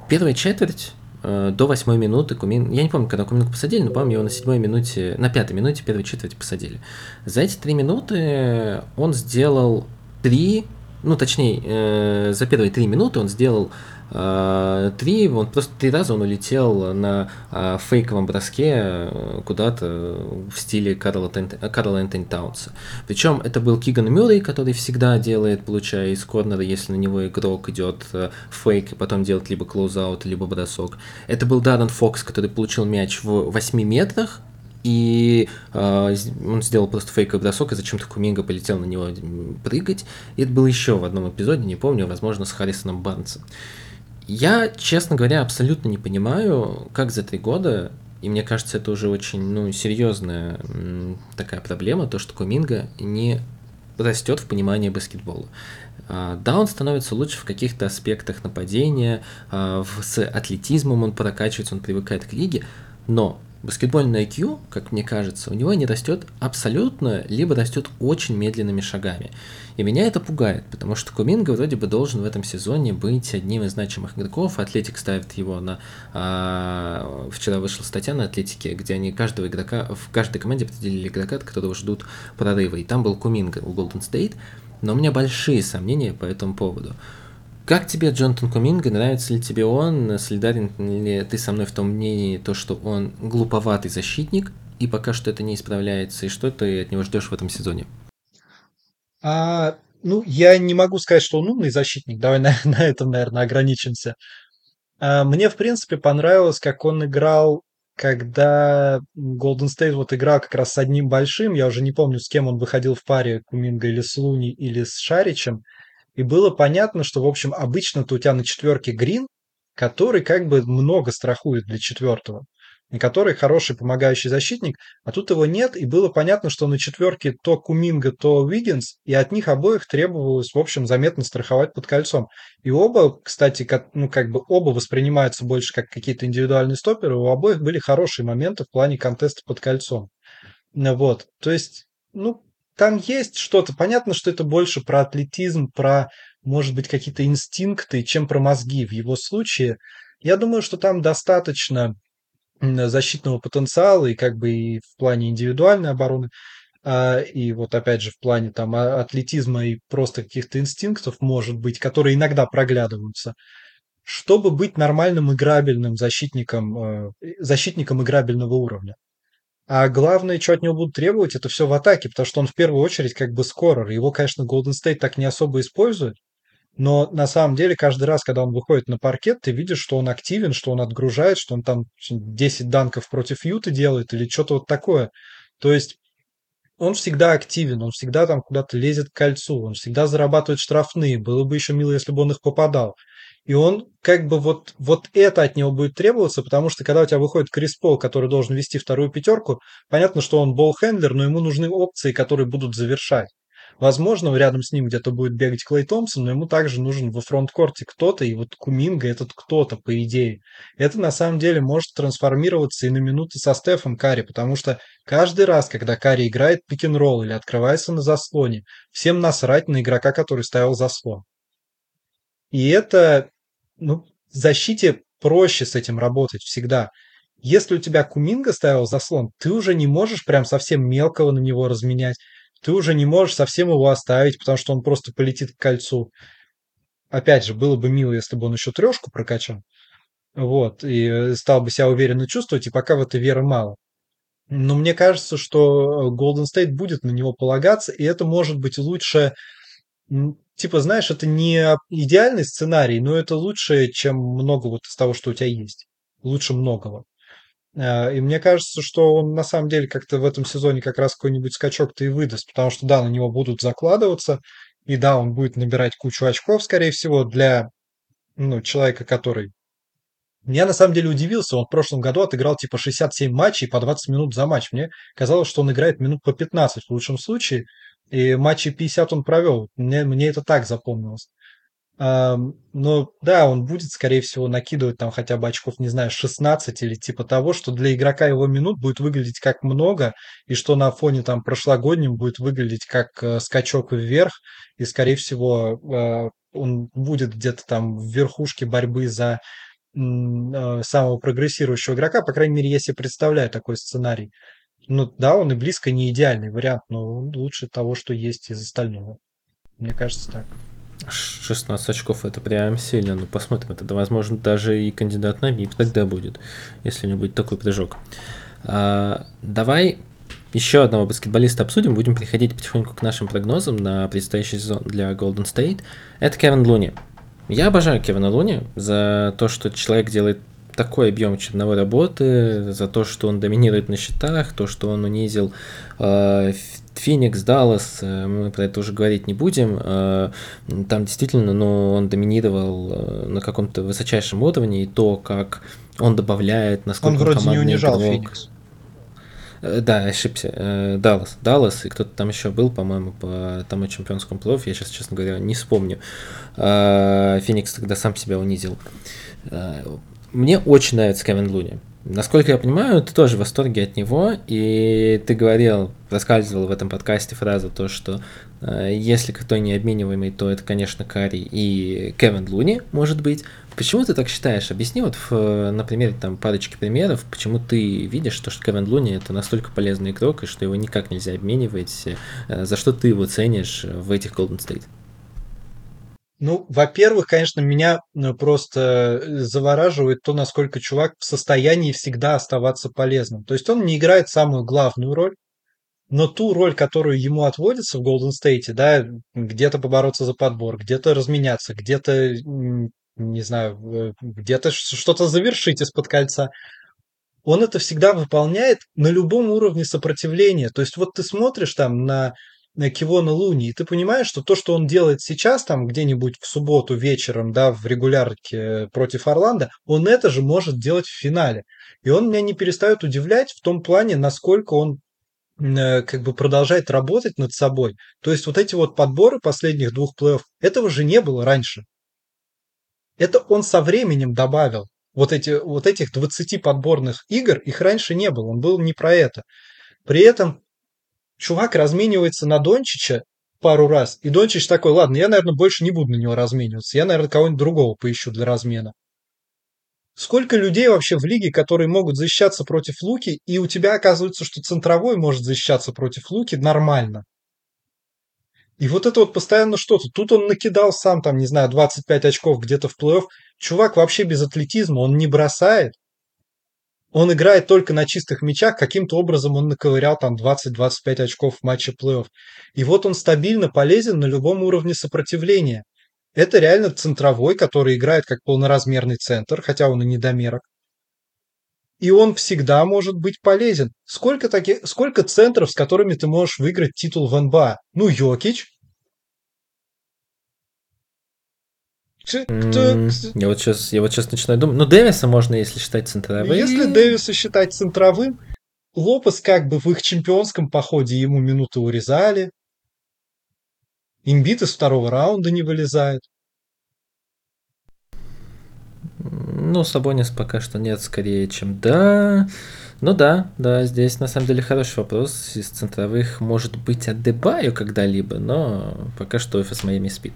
Первая четверть э, до восьмой минуты Кумин... Я не помню, когда Куминку посадили, но, по-моему, его на седьмой минуте, на пятой минуте первой четверти посадили. За эти три минуты он сделал три, ну, точнее, э, за первые три минуты он сделал три, он просто три раза он улетел на а, фейковом броске э, куда-то в стиле Карла, Карла Энтони Таунса. Причем это был Киган Мюррей, который всегда делает, получая из корнера, если на него игрок идет э, фейк, и потом делает либо клоузаут, либо бросок. Это был Даррен Фокс, который получил мяч в 8 метрах, и э, он сделал просто фейковый бросок, и зачем-то Куминга полетел на него прыгать. И это было еще в одном эпизоде, не помню, возможно, с Харрисоном Барнсом. Я, честно говоря, абсолютно не понимаю, как за три года, и мне кажется, это уже очень ну, серьезная такая проблема, то, что Куминга не растет в понимании баскетбола. А, да, он становится лучше в каких-то аспектах нападения, а, с атлетизмом он прокачивается, он привыкает к лиге, но баскетбольный IQ, как мне кажется, у него не растет абсолютно, либо растет очень медленными шагами. И меня это пугает, потому что Куминга вроде бы должен в этом сезоне быть одним из значимых игроков. Атлетик ставит его на... А, вчера вышла статья на Атлетике, где они каждого игрока, в каждой команде определили игрока, от которого ждут прорыва. И там был Куминга у Golden State, но у меня большие сомнения по этому поводу. Как тебе Джонатан Куминга? Нравится ли тебе он? Солидарен ли ты со мной в том мнении, то, что он глуповатый защитник, и пока что это не исправляется, и что ты от него ждешь в этом сезоне? А, ну, я не могу сказать, что он умный защитник. Давай на, (laughs) на этом, наверное, ограничимся. А, мне, в принципе, понравилось, как он играл, когда Golden State вот играл как раз с одним большим. Я уже не помню, с кем он выходил в паре, Куминга или с Луни, или с Шаричем. И было понятно, что, в общем, обычно-то у тебя на четверке Грин, который как бы много страхует для четвертого, и который хороший помогающий защитник, а тут его нет, и было понятно, что на четверке то Куминга, то Уиггинс, и от них обоих требовалось, в общем, заметно страховать под кольцом. И оба, кстати, как, ну, как бы оба воспринимаются больше как какие-то индивидуальные стоперы, у обоих были хорошие моменты в плане контеста под кольцом. Вот, то есть, ну, там есть что-то. Понятно, что это больше про атлетизм, про, может быть, какие-то инстинкты, чем про мозги в его случае. Я думаю, что там достаточно защитного потенциала и как бы и в плане индивидуальной обороны, а, и вот опять же в плане там а, атлетизма и просто каких-то инстинктов, может быть, которые иногда проглядываются, чтобы быть нормальным играбельным защитником, э, защитником играбельного уровня. А главное, что от него будут требовать, это все в атаке, потому что он в первую очередь как бы скорер. Его, конечно, Golden State так не особо использует, но на самом деле каждый раз, когда он выходит на паркет, ты видишь, что он активен, что он отгружает, что он там 10 данков против Юты делает или что-то вот такое. То есть он всегда активен, он всегда там куда-то лезет к кольцу, он всегда зарабатывает штрафные. Было бы еще мило, если бы он их попадал. И он как бы вот, вот это от него будет требоваться, потому что когда у тебя выходит Крис Пол, который должен вести вторую пятерку, понятно, что он болл-хендлер, но ему нужны опции, которые будут завершать. Возможно, рядом с ним где-то будет бегать Клей Томпсон, но ему также нужен во фронткорте кто-то, и вот Куминга этот кто-то, по идее. Это на самом деле может трансформироваться и на минуты со Стефом Карри, потому что каждый раз, когда Карри играет пик-н-ролл или открывается на заслоне, всем насрать на игрока, который ставил заслон. И это ну, в защите проще с этим работать всегда. Если у тебя Куминга ставил заслон, ты уже не можешь прям совсем мелкого на него разменять. Ты уже не можешь совсем его оставить, потому что он просто полетит к кольцу. Опять же, было бы мило, если бы он еще трешку прокачал. Вот, и стал бы себя уверенно чувствовать, и пока в это веры мало. Но мне кажется, что Golden State будет на него полагаться, и это может быть лучше типа, знаешь, это не идеальный сценарий, но это лучше, чем много вот из того, что у тебя есть. Лучше многого. А, и мне кажется, что он на самом деле как-то в этом сезоне как раз какой-нибудь скачок-то и выдаст, потому что, да, на него будут закладываться, И да, он будет набирать кучу очков, скорее всего, для ну, человека, который... Я на самом деле удивился, он в прошлом году отыграл типа 67 матчей по 20 минут за матч. Мне казалось, что он играет минут по 15 в лучшем случае, и матчи 50 он провел. Мне, мне это так запомнилось. Но да, он будет, скорее всего, накидывать там хотя бы очков, не знаю, 16 или типа того, что для игрока его минут будет выглядеть как много, и что на фоне там прошлогоднем будет выглядеть как э, скачок вверх, и, скорее всего, э, он будет где-то там в верхушке борьбы за э, самого прогрессирующего игрока, по крайней мере, если представляю такой сценарий. Ну да, он и близко не идеальный вариант, но лучше того, что есть из остального. Мне кажется так. 16 очков это прям сильно. Ну, посмотрим. Это, возможно, даже и кандидат на МИП тогда будет, если у него будет такой прыжок. А, давай еще одного баскетболиста обсудим. Будем приходить потихоньку к нашим прогнозам на предстоящий сезон для Golden State. Это Кевин Луни. Я обожаю Кевина Луни за то, что человек делает такой объем черновой работы, за то, что он доминирует на счетах, то, что он унизил э, Феникс, Даллас, э, мы про это уже говорить не будем. Э, там действительно, ну, он доминировал э, на каком-то высочайшем уровне, и то, как он добавляет, насколько он вроде не унижал игрок. Феникс. Да, ошибся. Даллас. Даллас, и кто-то там еще был, по-моему, по тому чемпионскому плей Я сейчас, честно говоря, не вспомню. Феникс тогда сам себя унизил. Мне очень нравится Кевин Луни. Насколько я понимаю, ты тоже в восторге от него, и ты говорил, рассказывал в этом подкасте фразу то, что э, если кто необмениваемый, то это, конечно, Карри и Кевин Луни, может быть. Почему ты так считаешь? Объясни вот, в, на там парочки примеров, почему ты видишь, что, что Кевин Луни это настолько полезный игрок, и что его никак нельзя обменивать, э, за что ты его ценишь в этих Golden State? Ну, во-первых, конечно, меня ну, просто э, завораживает то, насколько чувак в состоянии всегда оставаться полезным. То есть он не играет самую главную роль, но ту роль, которую ему отводится в Golden State, да, где-то побороться за подбор, где-то разменяться, где-то, не знаю, э, где-то что-то завершить из-под кольца, он это всегда выполняет на любом уровне сопротивления. То есть вот ты смотришь там на Кивона Луни, и ты понимаешь, что то, что он делает сейчас, там где-нибудь в субботу вечером, да, в регулярке против Орландо, он это же может делать в финале. И он меня не перестает удивлять в том плане, насколько он э, как бы продолжает работать над собой. То есть вот эти вот подборы последних двух плей-офф, этого же не было раньше. Это он со временем добавил. Вот, эти, вот этих 20 подборных игр, их раньше не было, он был не про это. При этом чувак разменивается на Дончича пару раз, и Дончич такой, ладно, я, наверное, больше не буду на него размениваться, я, наверное, кого-нибудь другого поищу для размена. Сколько людей вообще в лиге, которые могут защищаться против Луки, и у тебя оказывается, что центровой может защищаться против Луки нормально. И вот это вот постоянно что-то. Тут он накидал сам, там, не знаю, 25 очков где-то в плей-офф. Чувак вообще без атлетизма, он не бросает он играет только на чистых мячах, каким-то образом он наковырял там 20-25 очков в матче плей-офф. И вот он стабильно полезен на любом уровне сопротивления. Это реально центровой, который играет как полноразмерный центр, хотя он и недомерок. И он всегда может быть полезен. Сколько, таких, сколько центров, с которыми ты можешь выиграть титул в НБА? Ну, Йокич, Я вот сейчас, я вот сейчас начинаю думать. Ну, Дэвиса можно, если считать центровым. Если Дэвиса считать центровым, Лопес как бы в их чемпионском походе ему минуты урезали. Имбит из второго раунда не вылезает. Ну, Сабонис пока что нет, скорее, чем да. Ну да, да, здесь на самом деле хороший вопрос. Из центровых может быть Адебаю когда-либо, но пока что офис Майами спит.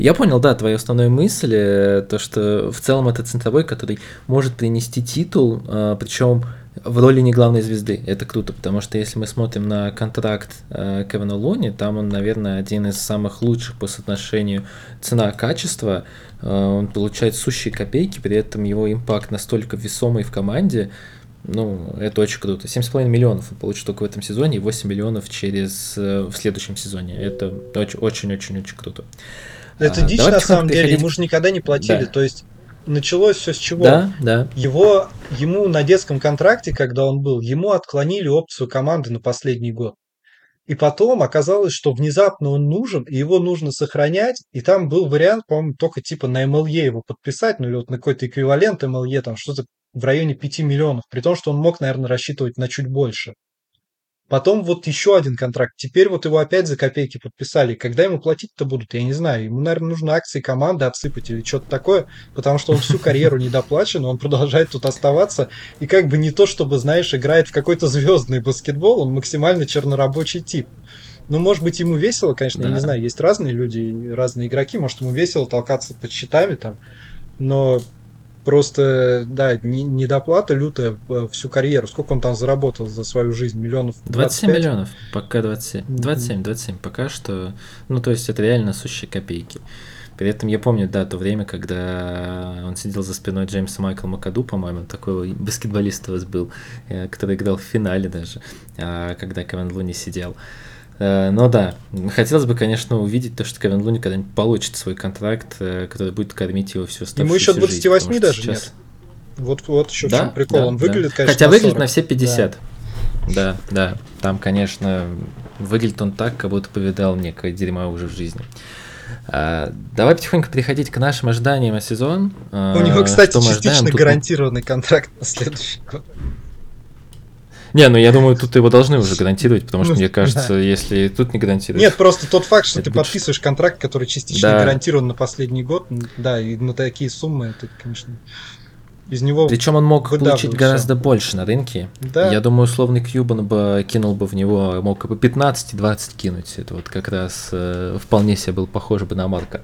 Я понял, да, твою основную мысль, э, то, что в целом это центровой, который может принести титул, а, причем в роли не главной звезды. Это круто, потому что если мы смотрим на контракт э, Кевина Луни, там он, наверное, один из самых лучших по соотношению цена-качество. Э, он получает сущие копейки, при этом его импакт настолько весомый в команде, ну, это очень круто. 7,5 миллионов он получит только в этом сезоне и 8 миллионов через в следующем сезоне. Это очень-очень-очень-очень круто. Это а, дичь на самом деле, ему же никогда не платили. Да. То есть началось все с чего? Да, да. Его, ему на детском контракте, когда он был, ему отклонили опцию команды на последний год. И потом оказалось, что внезапно он нужен, и его нужно сохранять. И там был вариант, по-моему, только типа на MLE его подписать, ну или вот на какой-то эквивалент MLE, там что-то в районе 5 миллионов. При том, что он мог, наверное, рассчитывать на чуть больше. Потом вот еще один контракт. Теперь вот его опять за копейки подписали. Когда ему платить-то будут, я не знаю. Ему, наверное, нужно акции команды отсыпать или что-то такое, потому что он всю карьеру недоплачен, он продолжает тут оставаться. И как бы не то, чтобы, знаешь, играет в какой-то звездный баскетбол, он максимально чернорабочий тип. Ну, может быть, ему весело, конечно, да. я не знаю, есть разные люди, разные игроки, может, ему весело толкаться под щитами там, но Просто, да, недоплата лютая всю карьеру. Сколько он там заработал за свою жизнь? Миллионов? 27 миллионов, пока 27. 27, 27 пока что. Ну, то есть это реально сущие копейки. При этом я помню, да, то время, когда он сидел за спиной Джеймса Майкла Макаду, по-моему, такой баскетболист у вас был, э, который играл в финале даже, а, когда Кевин Луни сидел. Э, но да, хотелось бы, конечно, увидеть то, что Кевин Луни когда-нибудь получит свой контракт, э, который будет кормить его всю Ему еще 28 жизнь, даже сейчас... нет. Вот, вот еще да? в чем прикол. Да, он да. выглядит, конечно, Хотя выглядит на все 50. Да. да, да. Там, конечно, выглядит он так, как будто повидал некое дерьмо уже в жизни. А, давай потихоньку переходить к нашим ожиданиям о сезон. У него, а, кстати, частично гарантированный контракт на следующий год. Не, ну я думаю, тут его должны уже гарантировать, потому что, ну, мне кажется, если тут не гарантируют... Нет, просто тот факт, что ты подписываешь контракт, который частично гарантирован на последний год, да, и на такие суммы, это, конечно из него Причем он мог получить гораздо больше на рынке. Да. Я думаю, условный Кьюбан бы кинул бы в него, мог бы 15-20 кинуть. Это вот как раз э, вполне себе был похож бы на Марка.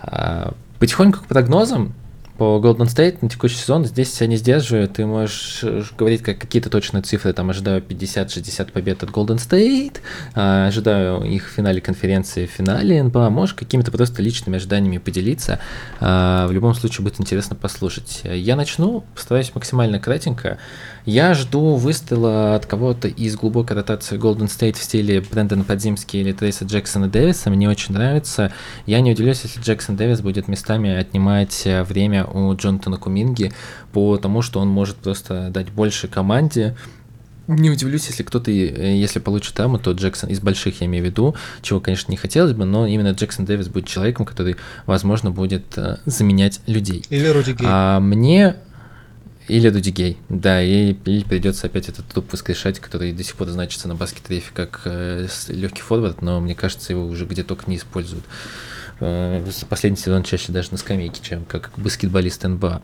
А, потихоньку к прогнозам по Golden State на текущий сезон здесь себя не сдерживаю. Ты можешь э, говорить как какие-то точные цифры. Там ожидаю 50-60 побед от Golden State, а, ожидаю их в финале конференции, в финале НБА. Можешь какими-то просто личными ожиданиями поделиться. А, в любом случае будет интересно послушать. Я начну, постараюсь максимально кратенько. Я жду выстрела от кого-то из глубокой ротации Golden State в стиле Брэндона Подзимски или Трейса Джексона Дэвиса. Мне очень нравится. Я не удивлюсь, если Джексон Дэвис будет местами отнимать э, время у Джонатана Куминги, потому что он может просто дать больше команде, не удивлюсь, если кто-то, э, если получит там, то Джексон из больших, я имею в виду, чего, конечно, не хотелось бы, но именно Джексон Дэвис будет человеком, который, возможно, будет э, заменять людей. Или Руди Гей. А мне или Дудигей, да, и, и придется опять этот выпуск решать, который до сих пор значится на баскет рефе как э, легкий форвард, но мне кажется, его уже где только не используют. Э, последний сезон чаще даже на скамейке, чем как баскетболист НБА.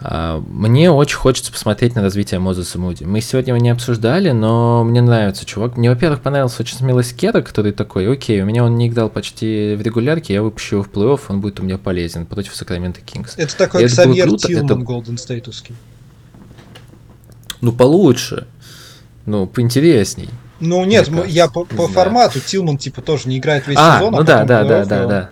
А, мне очень хочется посмотреть на развитие Мозеса Муди. Мы сегодня его не обсуждали, но мне нравится чувак. Мне, во-первых, понравился очень смелость Кера, который такой, окей, у меня он не играл почти в регулярке, я выпущу его в плей-офф, он будет у меня полезен против Сакраменто Кингс. Это такой Ксавьер Тилман Голден Стейтовский. Ну, получше. Ну, поинтересней. Ну, нет, я по, по формату Тилман, типа, тоже не играет весь а, сезон. Ну а да, да, да, да, да.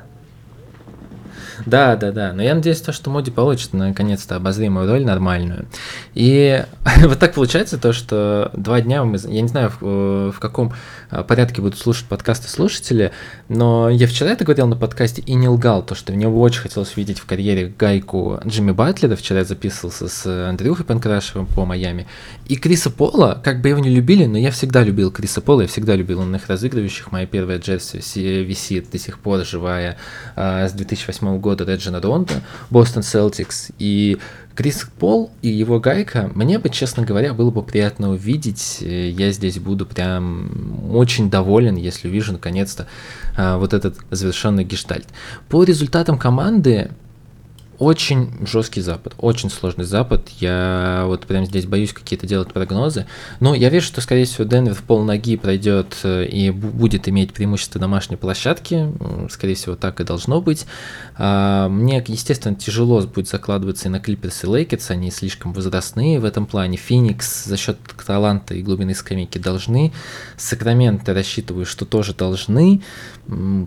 Да, да, да. Но я надеюсь, то, что Моди получит наконец-то обозримую роль нормальную. И (laughs) вот так получается то, что два дня мы, я не знаю, в, в каком а, порядке будут слушать подкасты слушатели, но я вчера это говорил на подкасте и не лгал, то, что мне очень хотелось видеть в карьере гайку Джимми Батлера. Вчера я записывался с Андрюхой Панкрашевым по Майами. И Криса Пола, как бы его не любили, но я всегда любил Криса Пола, я всегда любил он их разыгрывающих. Моя первая джерси висит до сих пор живая а, с 2008 года года Реджина Ронда, Бостон Селтикс и Крис Пол и его гайка, мне бы, честно говоря, было бы приятно увидеть. Я здесь буду прям очень доволен, если увижу наконец-то а, вот этот завершенный гештальт. По результатам команды очень жесткий запад, очень сложный запад. Я вот прям здесь боюсь какие-то делать прогнозы. Но я вижу, что, скорее всего, Денвер в пол ноги пройдет э, и будет иметь преимущество домашней площадки. Скорее всего, так и должно быть. А, мне, естественно, тяжело будет закладываться и на Клиперс и Лейкерс. Они слишком возрастные в этом плане. Феникс за счет таланта и глубины скамейки должны. Сакраменто рассчитываю, что тоже должны.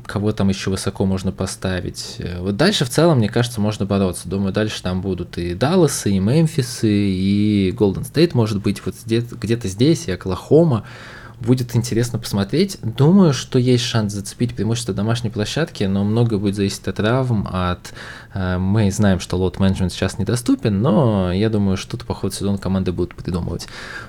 Кого там еще высоко можно поставить. Э, вот дальше в целом, мне кажется, можно бороться. Думаю, дальше там будут и Далласы, и Мемфисы, и Голден Стейт, может быть, вот где-то здесь, и Оклахома. Будет интересно посмотреть. Думаю, что есть шанс зацепить преимущество домашней площадки, но много будет зависеть от травм, от... Э, мы знаем, что лот менеджмент сейчас недоступен, но я думаю, что-то по ходу сезона команды будут придумывать.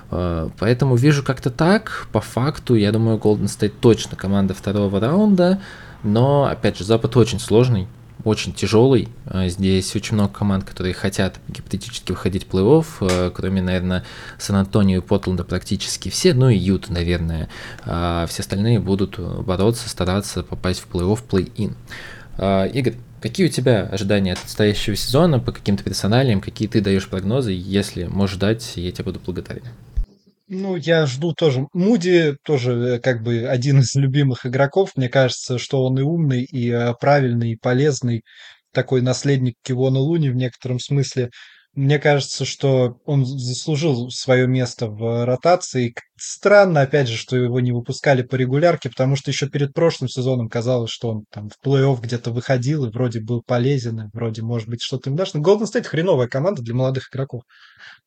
Э, поэтому вижу как-то так. По факту, я думаю, Golden State точно команда второго раунда, но, опять же, Запад очень сложный очень тяжелый. А, здесь очень много команд, которые хотят гипотетически выходить в плей-офф, а, кроме, наверное, Сан-Антонио и Портленда практически все, ну и Ют, наверное. А все остальные будут бороться, стараться попасть в плей-офф, плей-ин. Игорь, какие у тебя ожидания от предстоящего сезона по каким-то персоналиям, какие ты даешь прогнозы, если можешь дать, я тебе буду благодарен. Ну, я жду тоже. Муди тоже э, как бы один из любимых игроков. Мне кажется, что он и умный, и э, правильный, и полезный. Такой наследник Кивона Луни в некотором смысле. Мне кажется, что он заслужил свое место в ротации. Странно, опять же, что его не выпускали по регулярке, потому что еще перед прошлым сезоном казалось, что он там в плей-офф где-то выходил и вроде был полезен, и вроде, может быть, что-то им дашь. Но Golden State хреновая команда для молодых игроков.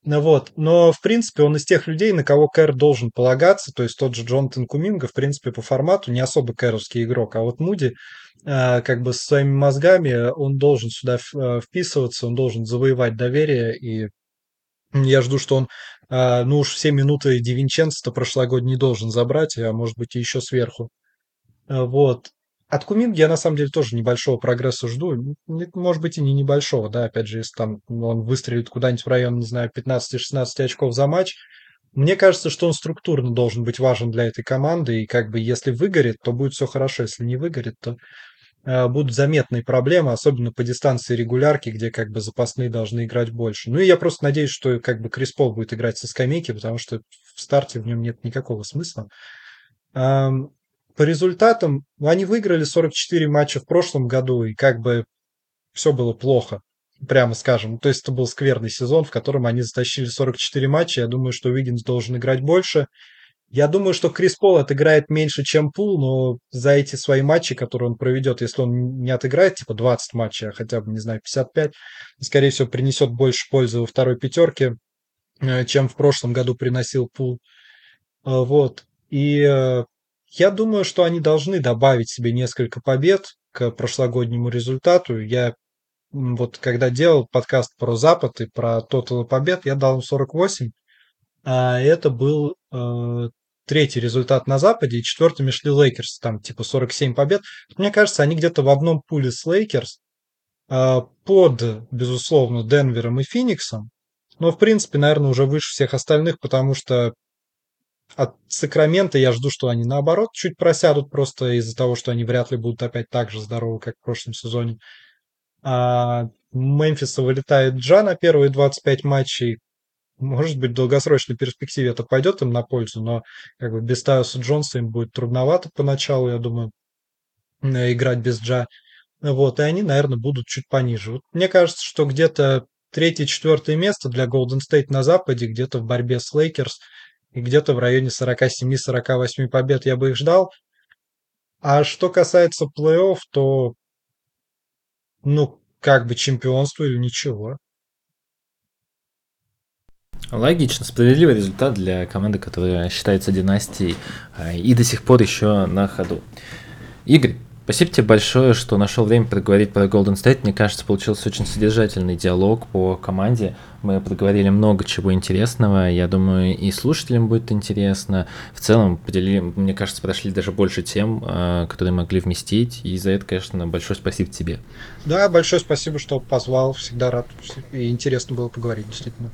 Ну вот. Но, в принципе, он из тех людей, на кого Кэр должен полагаться. То есть тот же Джонатан Куминга, в принципе, по формату не особо кэровский игрок. А вот Муди, э, как бы своими мозгами, он должен сюда э, вписываться, он должен завоевать доверие. И я жду, что он, э, ну уж все минуты Дивинченца прошлогодний должен забрать, а может быть и еще сверху. Вот. От Куминги я на самом деле тоже небольшого прогресса жду. Может быть и не небольшого, да, опять же, если там он выстрелит куда-нибудь в район, не знаю, 15-16 очков за матч. Мне кажется, что он структурно должен быть важен для этой команды, и как бы если выгорит, то будет все хорошо, если не выгорит, то э, будут заметные проблемы, особенно по дистанции регулярки, где как бы запасные должны играть больше. Ну и я просто надеюсь, что как бы Крис Пол будет играть со скамейки, потому что в старте в нем нет никакого смысла. По результатам, ну, они выиграли 44 матча в прошлом году, и как бы все было плохо, прямо скажем. То есть это был скверный сезон, в котором они затащили 44 матча. Я думаю, что Уиггинс должен играть больше. Я думаю, что Крис Пол отыграет меньше, чем Пул, но за эти свои матчи, которые он проведет, если он не отыграет типа 20 матчей, а хотя бы, не знаю, 55, скорее всего, принесет больше пользы во второй пятерке, э, чем в прошлом году приносил Пул. Э, вот. И э, я думаю, что они должны добавить себе несколько побед к прошлогоднему результату. Я вот когда делал подкаст про Запад и про тотал побед, я дал им 48, а это был третий результат на Западе, и четвертыми шли Лейкерс, там типа 47 побед. Мне кажется, они где-то в одном пуле с Лейкерс э, под, безусловно, Денвером и Фениксом, но, в принципе, наверное, уже выше всех остальных, потому что от Сакрамента я жду, что они наоборот чуть просядут просто из-за того, что они вряд ли будут опять так же здоровы, как в прошлом сезоне. У Мемфиса вылетает Джа на первые 25 матчей. Может быть, в долгосрочной перспективе это пойдет им на пользу, но как бы без Тайуса Джонса им будет трудновато поначалу, я думаю, играть без Джа. Вот, и они, наверное, будут чуть пониже. Вот мне кажется, что где-то третье-четвертое место для Golden State на Западе, где-то в борьбе с Лейкерс – и где-то в районе 47-48 побед я бы их ждал. А что касается плей-офф, то ну, как бы чемпионство или ничего. Логично, справедливый результат для команды, которая считается династией а, и до сих пор еще на ходу. Игорь, Спасибо тебе большое, что нашел время проговорить про Golden State. Мне кажется, получился очень содержательный диалог по команде. Мы проговорили много чего интересного. Я думаю, и слушателям будет интересно. В целом, поделили, мне кажется, прошли даже больше тем, а, которые могли вместить. И за это, конечно, большое спасибо тебе. Да, большое спасибо, что позвал. Всегда рад. И интересно было поговорить, действительно.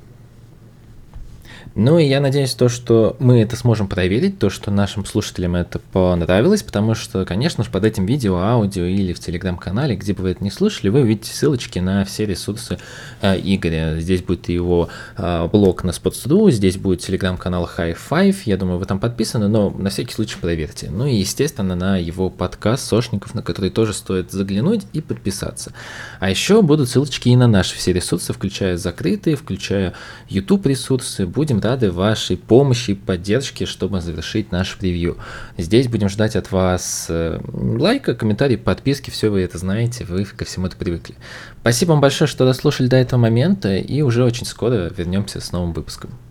Ну и я надеюсь, то, что мы это сможем проверить, то, что нашим слушателям это понравилось, потому что, конечно же, под этим видео, аудио или в телеграм-канале, где бы вы это не слышали, вы увидите ссылочки на все ресурсы э, Игоря. Здесь будет его э, блог на Sports.ru, здесь будет телеграм-канал High Five, я думаю, вы там подписаны, но на всякий случай проверьте. Ну и, естественно, на его подкаст Сошников, на который тоже стоит заглянуть и подписаться. А еще будут ссылочки и на наши все ресурсы, включая закрытые, включая YouTube ресурсы. Будем рады вашей помощи и поддержке, чтобы завершить наш превью. Здесь будем ждать от вас э, лайка, комментарий, подписки, все вы это знаете, вы ко всему это привыкли. Спасибо вам большое, что дослушали до этого момента, и уже очень скоро вернемся с новым выпуском.